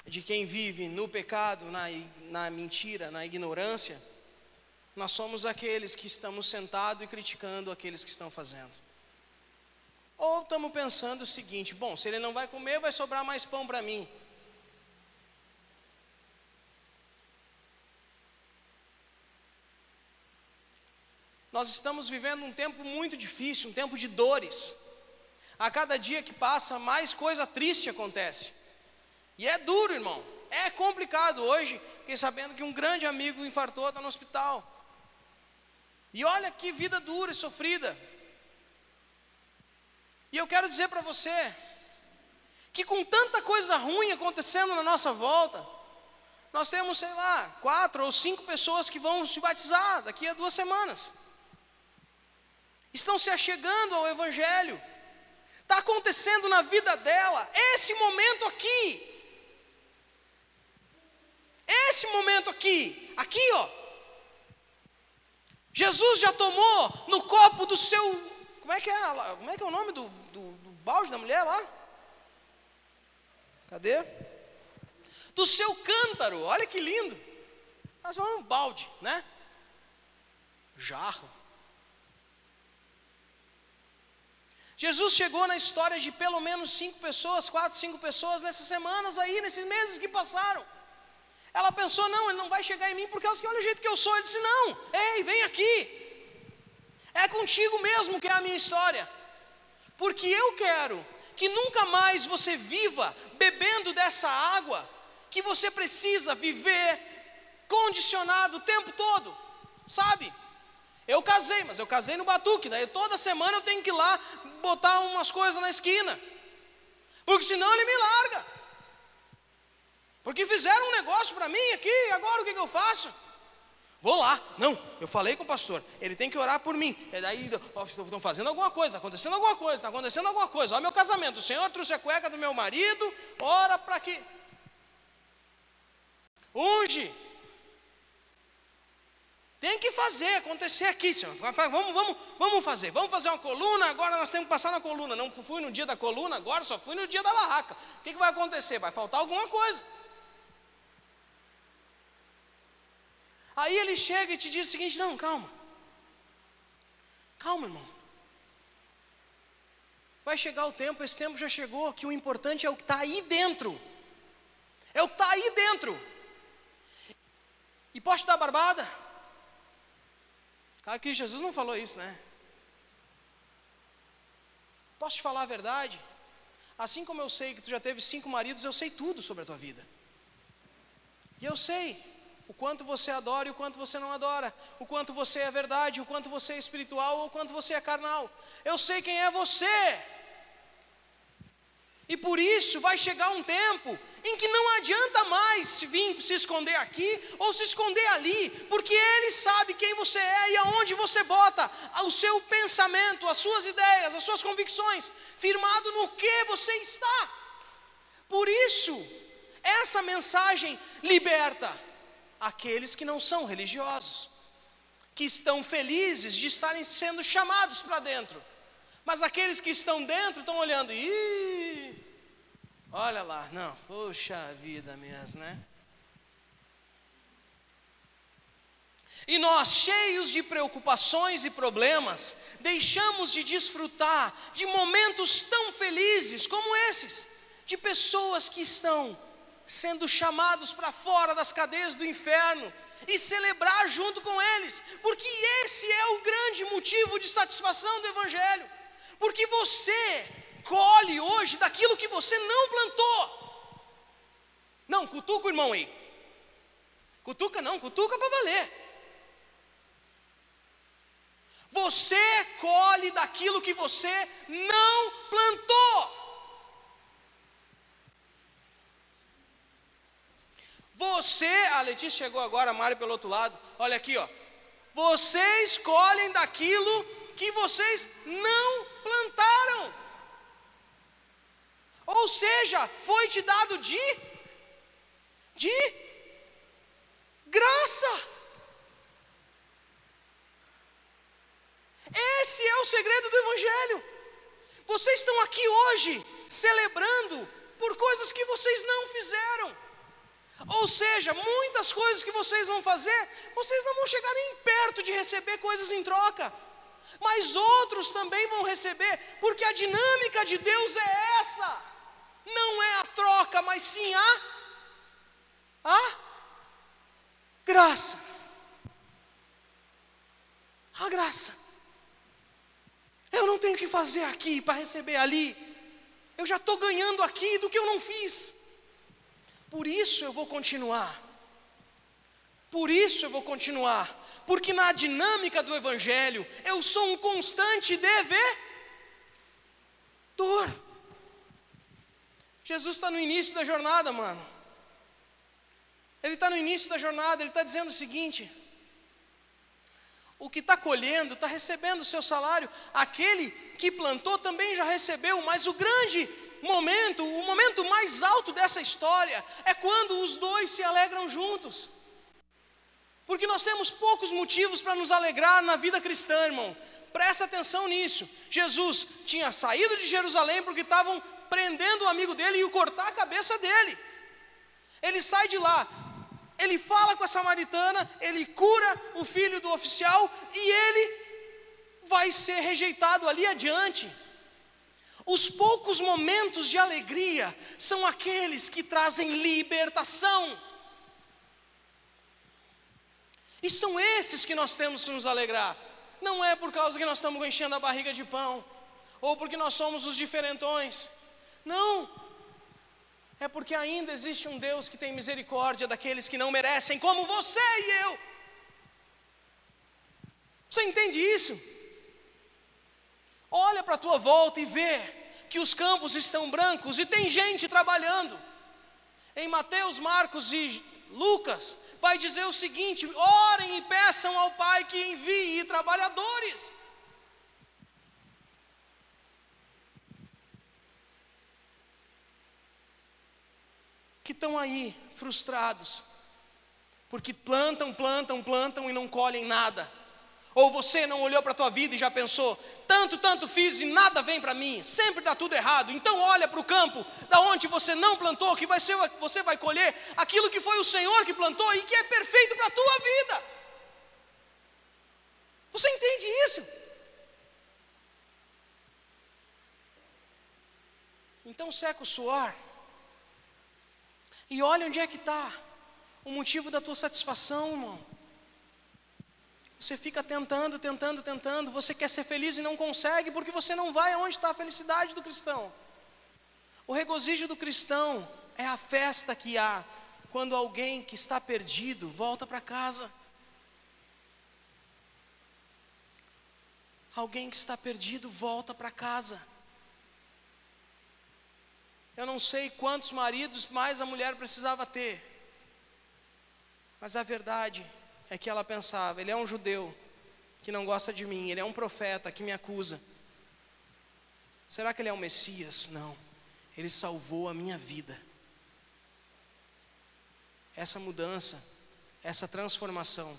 de quem vive no pecado, na, na mentira, na ignorância, nós somos aqueles que estamos sentados e criticando aqueles que estão fazendo. Ou estamos pensando o seguinte: bom, se ele não vai comer, vai sobrar mais pão para mim. Nós estamos vivendo um tempo muito difícil, um tempo de dores. A cada dia que passa, mais coisa triste acontece. E é duro, irmão. É complicado. Hoje, fiquei sabendo que um grande amigo infartou, está no hospital. E olha que vida dura e sofrida. E eu quero dizer para você que com tanta coisa ruim acontecendo na nossa volta, nós temos, sei lá, quatro ou cinco pessoas que vão se batizar daqui a duas semanas. Estão se achegando ao Evangelho. Está acontecendo na vida dela, esse momento aqui. Esse momento aqui, aqui ó, Jesus já tomou no copo do seu. Como é que é, como é, que é o nome do, do, do balde da mulher lá? Cadê? Do seu cântaro, olha que lindo. Mas é um balde, né? Jarro. Jesus chegou na história de pelo menos cinco pessoas, quatro, cinco pessoas nessas semanas aí, nesses meses que passaram. Ela pensou: não, ele não vai chegar em mim por causa que olha o jeito que eu sou. Ele disse: não, ei, vem aqui. É contigo mesmo que é a minha história. Porque eu quero que nunca mais você viva bebendo dessa água que você precisa viver condicionado o tempo todo. Sabe? Eu casei, mas eu casei no batuque, daí toda semana eu tenho que ir lá botar umas coisas na esquina. Porque senão ele me larga. Porque fizeram um negócio para mim aqui, agora o que, que eu faço? Vou lá. Não, eu falei com o pastor, ele tem que orar por mim. E daí, estão fazendo alguma coisa, está acontecendo alguma coisa, está acontecendo alguma coisa. Olha meu casamento, o Senhor trouxe a cueca do meu marido, ora para que. Unge. Tem que fazer, acontecer aqui, Senhor. Vamos, vamos, vamos fazer. Vamos fazer uma coluna, agora nós temos que passar na coluna. Não fui no dia da coluna, agora só fui no dia da barraca. O que, que vai acontecer? Vai faltar alguma coisa. Aí ele chega e te diz o seguinte: não, calma. Calma, irmão. Vai chegar o tempo, esse tempo já chegou, que o importante é o que está aí dentro. É o que está aí dentro. E te dar barbada? Que Jesus não falou isso, né? Posso te falar a verdade? Assim como eu sei que tu já teve cinco maridos, eu sei tudo sobre a tua vida. E eu sei o quanto você adora e o quanto você não adora, o quanto você é verdade, o quanto você é espiritual ou o quanto você é carnal. Eu sei quem é você. E por isso vai chegar um tempo em que se vir se esconder aqui ou se esconder ali, porque Ele sabe quem você é e aonde você bota o seu pensamento, as suas ideias, as suas convicções, firmado no que você está. Por isso, essa mensagem liberta aqueles que não são religiosos, que estão felizes de estarem sendo chamados para dentro. Mas aqueles que estão dentro estão olhando, ih, olha lá, não, poxa vida mesmo, né? E nós, cheios de preocupações e problemas, deixamos de desfrutar de momentos tão felizes como esses, de pessoas que estão sendo chamados para fora das cadeias do inferno e celebrar junto com eles, porque esse é o grande motivo de satisfação do Evangelho, porque você colhe hoje daquilo que você não plantou. Não, cutuca o irmão aí. Cutuca não, cutuca para valer. Você colhe daquilo que você não plantou. Você, a Letícia chegou agora, a Mário pelo outro lado. Olha aqui, ó. Vocês colhem daquilo que vocês não plantaram. Ou seja, foi te dado de de graça. Esse é o segredo do Evangelho. Vocês estão aqui hoje celebrando por coisas que vocês não fizeram. Ou seja, muitas coisas que vocês vão fazer, vocês não vão chegar nem perto de receber coisas em troca. Mas outros também vão receber, porque a dinâmica de Deus é essa. Não é a troca, mas sim a a graça. A graça. Eu não tenho que fazer aqui para receber ali. Eu já estou ganhando aqui do que eu não fiz. Por isso eu vou continuar. Por isso eu vou continuar. Porque na dinâmica do Evangelho eu sou um constante devedor. Jesus está no início da jornada, mano. Ele está no início da jornada, ele está dizendo o seguinte: o que está colhendo está recebendo o seu salário. Aquele que plantou também já recebeu, mas o grande momento, o momento mais alto dessa história é quando os dois se alegram juntos. Porque nós temos poucos motivos para nos alegrar na vida cristã, irmão. Presta atenção nisso. Jesus tinha saído de Jerusalém porque estavam prendendo o amigo dele e o cortar a cabeça dele. Ele sai de lá, ele fala com a samaritana, ele cura o filho do oficial e ele vai ser rejeitado ali adiante. Os poucos momentos de alegria são aqueles que trazem libertação. E são esses que nós temos que nos alegrar. Não é por causa que nós estamos enchendo a barriga de pão, ou porque nós somos os diferentões. Não, é porque ainda existe um Deus que tem misericórdia daqueles que não merecem, como você e eu. Você entende isso? Olha para a tua volta e vê que os campos estão brancos e tem gente trabalhando. Em Mateus, Marcos e Lucas, vai dizer o seguinte: orem e peçam ao Pai que envie trabalhadores. Que estão aí frustrados, porque plantam, plantam, plantam e não colhem nada. Ou você não olhou para a tua vida e já pensou, tanto, tanto fiz e nada vem para mim, sempre dá tudo errado. Então olha para o campo, da onde você não plantou, que vai ser, você vai colher aquilo que foi o Senhor que plantou e que é perfeito para a tua vida. Você entende isso? Então seca o suor e olha onde é que está o motivo da tua satisfação, irmão. Você fica tentando, tentando, tentando, você quer ser feliz e não consegue, porque você não vai aonde está a felicidade do cristão. O regozijo do cristão é a festa que há quando alguém que está perdido volta para casa. Alguém que está perdido volta para casa. Eu não sei quantos maridos mais a mulher precisava ter. Mas a verdade é que ela pensava: ele é um judeu que não gosta de mim, ele é um profeta que me acusa. Será que ele é o Messias? Não. Ele salvou a minha vida. Essa mudança, essa transformação.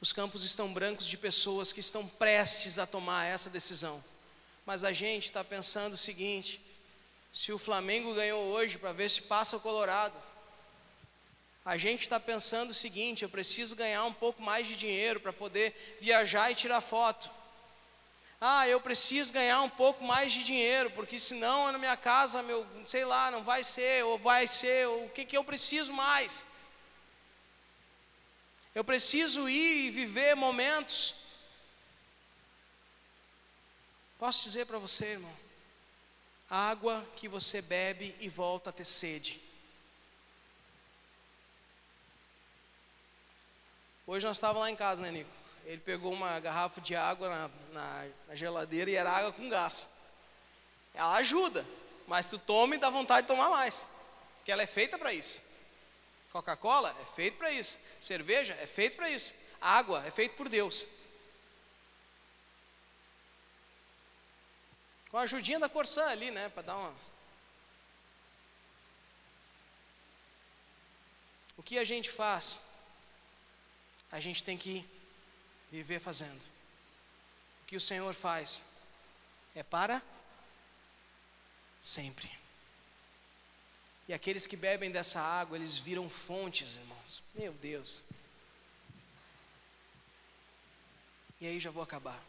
Os campos estão brancos de pessoas que estão prestes a tomar essa decisão. Mas a gente está pensando o seguinte: se o Flamengo ganhou hoje para ver se passa o Colorado, a gente está pensando o seguinte: eu preciso ganhar um pouco mais de dinheiro para poder viajar e tirar foto. Ah, eu preciso ganhar um pouco mais de dinheiro, porque senão na minha casa, meu, sei lá, não vai ser, ou vai ser, ou o que, que eu preciso mais? Eu preciso ir e viver momentos. Posso dizer para você, irmão, água que você bebe e volta a ter sede. Hoje nós estávamos lá em casa, né, Nico? Ele pegou uma garrafa de água na, na, na geladeira e era água com gás. Ela ajuda, mas tu toma e dá vontade de tomar mais, porque ela é feita para isso. Coca-Cola é feito para isso. Cerveja é feito para isso. Água é feito por Deus. Com a ajudinha da Corsã ali, né? Para dar uma. O que a gente faz? A gente tem que viver fazendo. O que o Senhor faz é para sempre. E aqueles que bebem dessa água, eles viram fontes, irmãos. Meu Deus. E aí já vou acabar.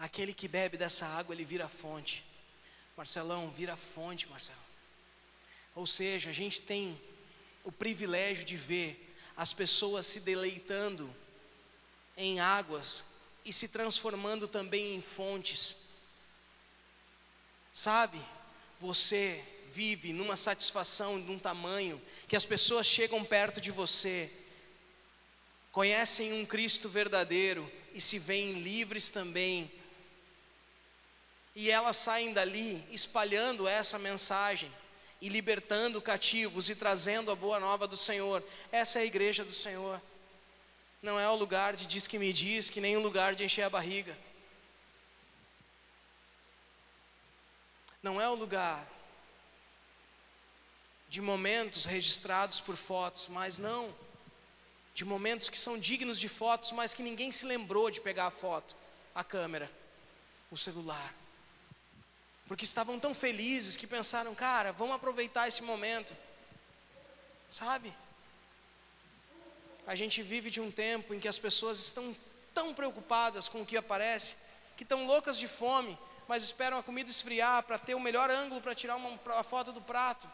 Aquele que bebe dessa água, ele vira fonte. Marcelão, vira fonte, Marcelo. Ou seja, a gente tem o privilégio de ver as pessoas se deleitando em águas e se transformando também em fontes. Sabe? você vive numa satisfação de um tamanho que as pessoas chegam perto de você, conhecem um Cristo verdadeiro e se veem livres também. E elas saem dali espalhando essa mensagem e libertando cativos e trazendo a boa nova do Senhor. Essa é a igreja do Senhor. Não é o lugar de diz que me diz, que nem o lugar de encher a barriga. não é o lugar de momentos registrados por fotos, mas não, de momentos que são dignos de fotos, mas que ninguém se lembrou de pegar a foto, a câmera, o celular. Porque estavam tão felizes que pensaram, cara, vamos aproveitar esse momento. Sabe? A gente vive de um tempo em que as pessoas estão tão preocupadas com o que aparece, que estão loucas de fome, mas esperam a comida esfriar para ter o melhor ângulo para tirar uma, uma foto do prato.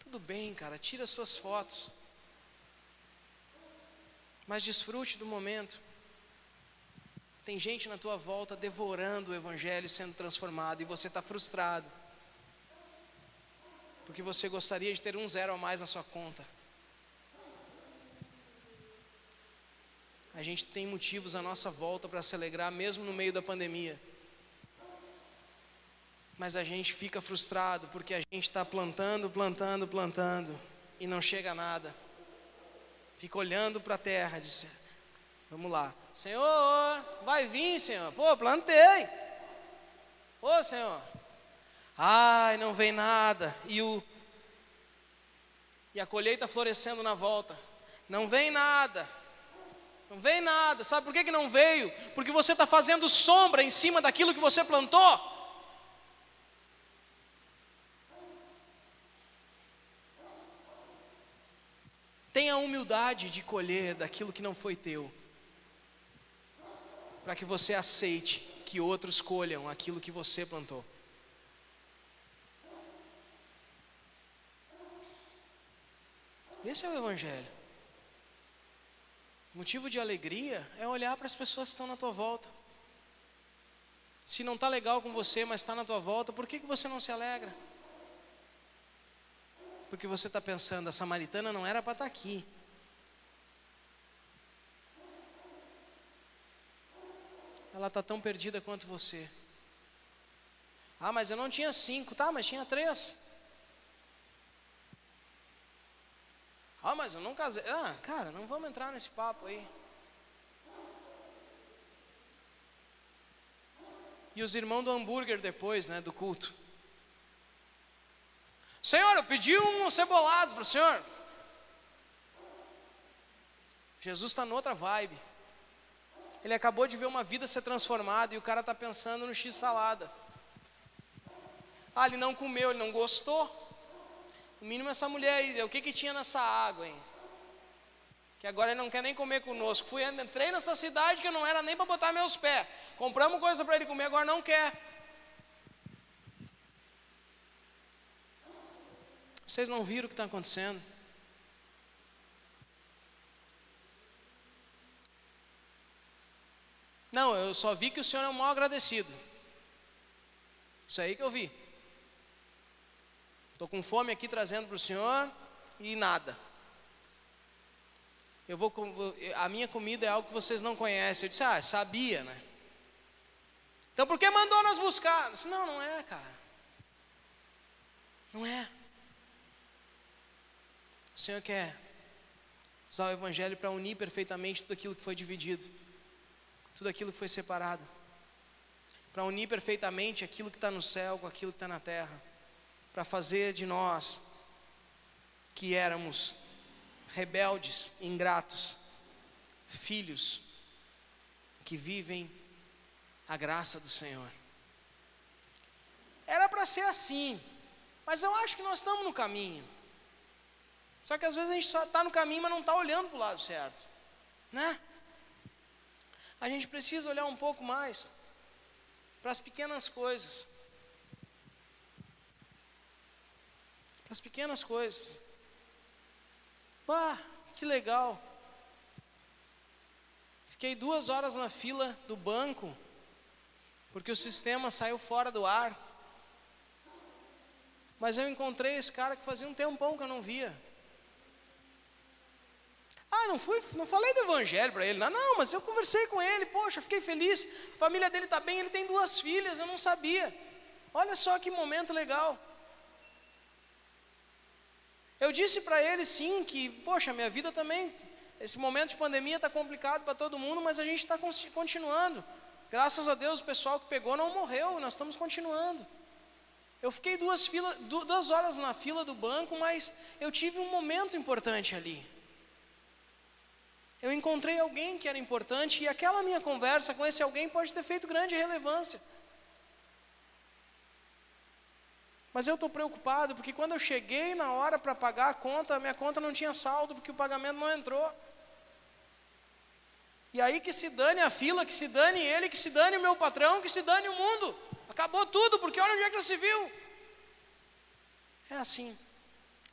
Tudo bem, cara, tira suas fotos. Mas desfrute do momento. Tem gente na tua volta devorando o Evangelho sendo transformado e você está frustrado. Porque você gostaria de ter um zero a mais na sua conta. a gente tem motivos à nossa volta para se alegrar, mesmo no meio da pandemia. Mas a gente fica frustrado porque a gente está plantando, plantando, plantando e não chega a nada. Fica olhando para a terra, diz: Vamos lá, Senhor, vai vir, Senhor. Pô, plantei. Ô, Senhor. Ai, não vem nada. E o e a colheita florescendo na volta. Não vem nada. Não vem nada. Sabe por que, que não veio? Porque você está fazendo sombra em cima daquilo que você plantou. Tenha humildade de colher daquilo que não foi teu, para que você aceite que outros colham aquilo que você plantou. Esse é o Evangelho. Motivo de alegria é olhar para as pessoas que estão na tua volta. Se não está legal com você, mas está na tua volta, por que, que você não se alegra? Porque você está pensando, a samaritana não era para estar tá aqui. Ela está tão perdida quanto você. Ah, mas eu não tinha cinco, tá, mas tinha três. Ah, mas eu não casei. Ah, cara, não vamos entrar nesse papo aí. E os irmãos do hambúrguer depois, né, do culto. Senhor, eu pedi um cebolado para o senhor. Jesus está noutra vibe. Ele acabou de ver uma vida ser transformada e o cara está pensando no x-salada. Ah, ele não comeu, ele não gostou. No mínimo essa mulher aí, o que que tinha nessa água, hein? Que agora ele não quer nem comer conosco. Fui, entrei nessa cidade que não era nem para botar meus pés. Compramos coisa para ele comer, agora não quer. Vocês não viram o que está acontecendo? Não, eu só vi que o senhor é um mal agradecido. Isso aí que eu vi. Estou com fome aqui trazendo para o senhor e nada. Eu vou, a minha comida é algo que vocês não conhecem. Eu disse, ah, sabia, né? Então por que mandou nós buscar? disse, não, não é, cara. Não é. O Senhor quer usar o Evangelho para unir perfeitamente tudo aquilo que foi dividido, tudo aquilo foi separado, para unir perfeitamente aquilo que está no céu com aquilo que está na terra para fazer de nós, que éramos rebeldes, ingratos, filhos que vivem a graça do Senhor. Era para ser assim, mas eu acho que nós estamos no caminho. Só que às vezes a gente só está no caminho, mas não está olhando para o lado certo, né? A gente precisa olhar um pouco mais para as pequenas coisas. para as pequenas coisas. Pá, que legal. Fiquei duas horas na fila do banco, porque o sistema saiu fora do ar. Mas eu encontrei esse cara que fazia um tempão que eu não via. Ah, não fui, não falei do evangelho para ele, não, não, mas eu conversei com ele, poxa, fiquei feliz. A família dele está bem, ele tem duas filhas, eu não sabia. Olha só que momento legal. Eu disse para ele sim que, poxa, minha vida também, esse momento de pandemia está complicado para todo mundo, mas a gente está continuando. Graças a Deus o pessoal que pegou não morreu, nós estamos continuando. Eu fiquei duas, fila, duas horas na fila do banco, mas eu tive um momento importante ali. Eu encontrei alguém que era importante e aquela minha conversa com esse alguém pode ter feito grande relevância. Mas eu estou preocupado porque quando eu cheguei na hora para pagar a conta, a minha conta não tinha saldo porque o pagamento não entrou. E aí que se dane a fila, que se dane ele, que se dane o meu patrão, que se dane o mundo. Acabou tudo, porque olha onde é que se viu. É assim.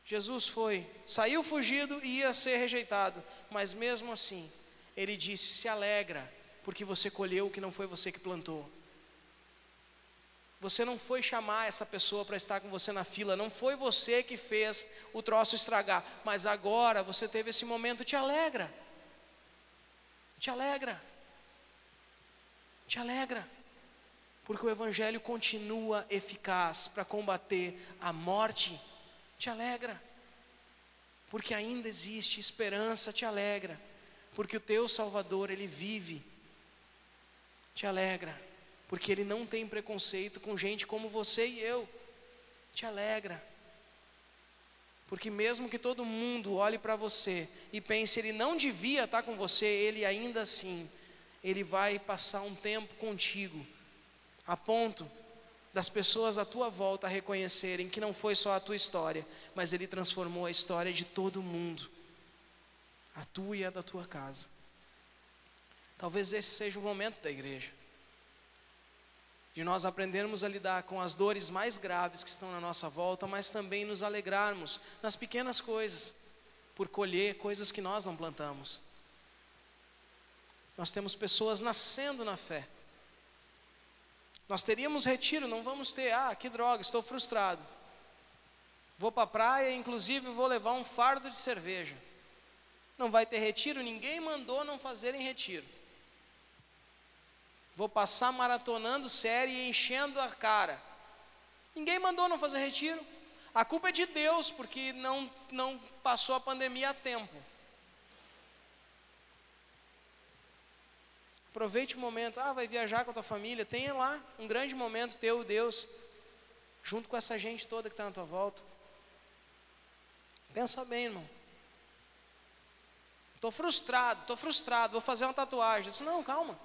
Jesus foi, saiu fugido e ia ser rejeitado, mas mesmo assim, ele disse: se alegra, porque você colheu o que não foi você que plantou. Você não foi chamar essa pessoa para estar com você na fila, não foi você que fez o troço estragar, mas agora você teve esse momento, te alegra. Te alegra. Te alegra. Porque o Evangelho continua eficaz para combater a morte. Te alegra. Porque ainda existe esperança, te alegra. Porque o teu Salvador, ele vive. Te alegra porque Ele não tem preconceito com gente como você e eu. Te alegra. Porque mesmo que todo mundo olhe para você e pense ele não devia estar com você, ele ainda assim, ele vai passar um tempo contigo, a ponto das pessoas à tua volta reconhecerem que não foi só a tua história, mas ele transformou a história de todo mundo, a tua e a da tua casa. Talvez esse seja o momento da igreja de nós aprendermos a lidar com as dores mais graves que estão na nossa volta, mas também nos alegrarmos nas pequenas coisas, por colher coisas que nós não plantamos. Nós temos pessoas nascendo na fé. Nós teríamos retiro, não vamos ter, ah, que droga, estou frustrado. Vou para a praia, inclusive vou levar um fardo de cerveja. Não vai ter retiro, ninguém mandou não fazerem retiro. Vou passar maratonando série e enchendo a cara. Ninguém mandou não fazer retiro. A culpa é de Deus, porque não, não passou a pandemia a tempo. Aproveite o momento. Ah, vai viajar com a tua família. Tenha lá um grande momento teu, Deus, junto com essa gente toda que está na tua volta. Pensa bem, irmão. Estou frustrado, estou frustrado, vou fazer uma tatuagem. Disse, não, calma.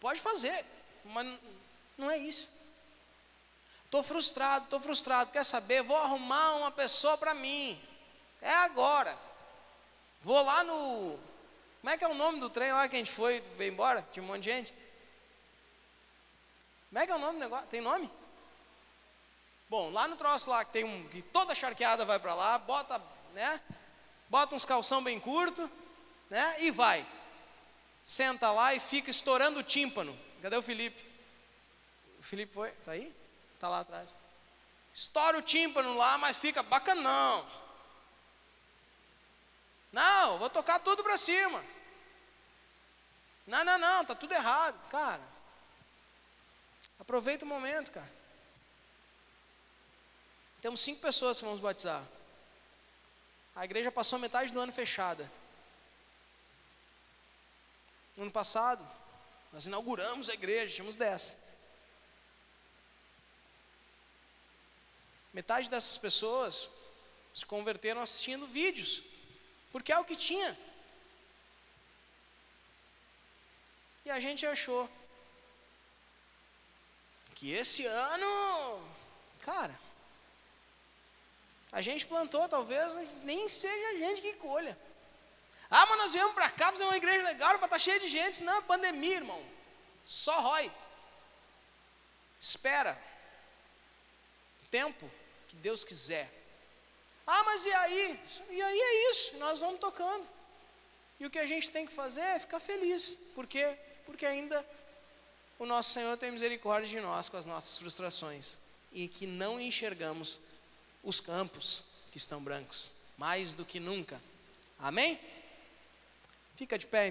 Pode fazer, mas não é isso. Estou frustrado, estou frustrado. Quer saber? Vou arrumar uma pessoa para mim. É agora. Vou lá no. Como é que é o nome do trem lá que a gente foi, veio embora? Tinha um monte de gente. Como é que é o nome do negócio? Tem nome? Bom, lá no troço lá que tem um. que toda charqueada vai para lá, bota, né? Bota uns calção bem curto, né? E vai. Senta lá e fica estourando o tímpano. Cadê o Felipe? O Felipe foi? Tá aí? Tá lá atrás. Estoura o tímpano lá, mas fica bacanão. Não, vou tocar tudo para cima. Não, não, não, tá tudo errado, cara. Aproveita o momento, cara. Temos cinco pessoas que vamos batizar. A igreja passou metade do ano fechada. No ano passado, nós inauguramos a igreja, tínhamos dez. Metade dessas pessoas se converteram assistindo vídeos, porque é o que tinha. E a gente achou que esse ano, cara, a gente plantou, talvez nem seja a gente que colha. Ah, mas nós viemos para cá fazer uma igreja legal para estar tá cheia de gente. Não, é pandemia, irmão. Só rói. Espera. Tempo que Deus quiser. Ah, mas e aí? E aí é isso. Nós vamos tocando. E o que a gente tem que fazer é ficar feliz. Por quê? Porque ainda o nosso Senhor tem misericórdia de nós com as nossas frustrações. E que não enxergamos os campos que estão brancos, mais do que nunca. Amém? Fica de pé.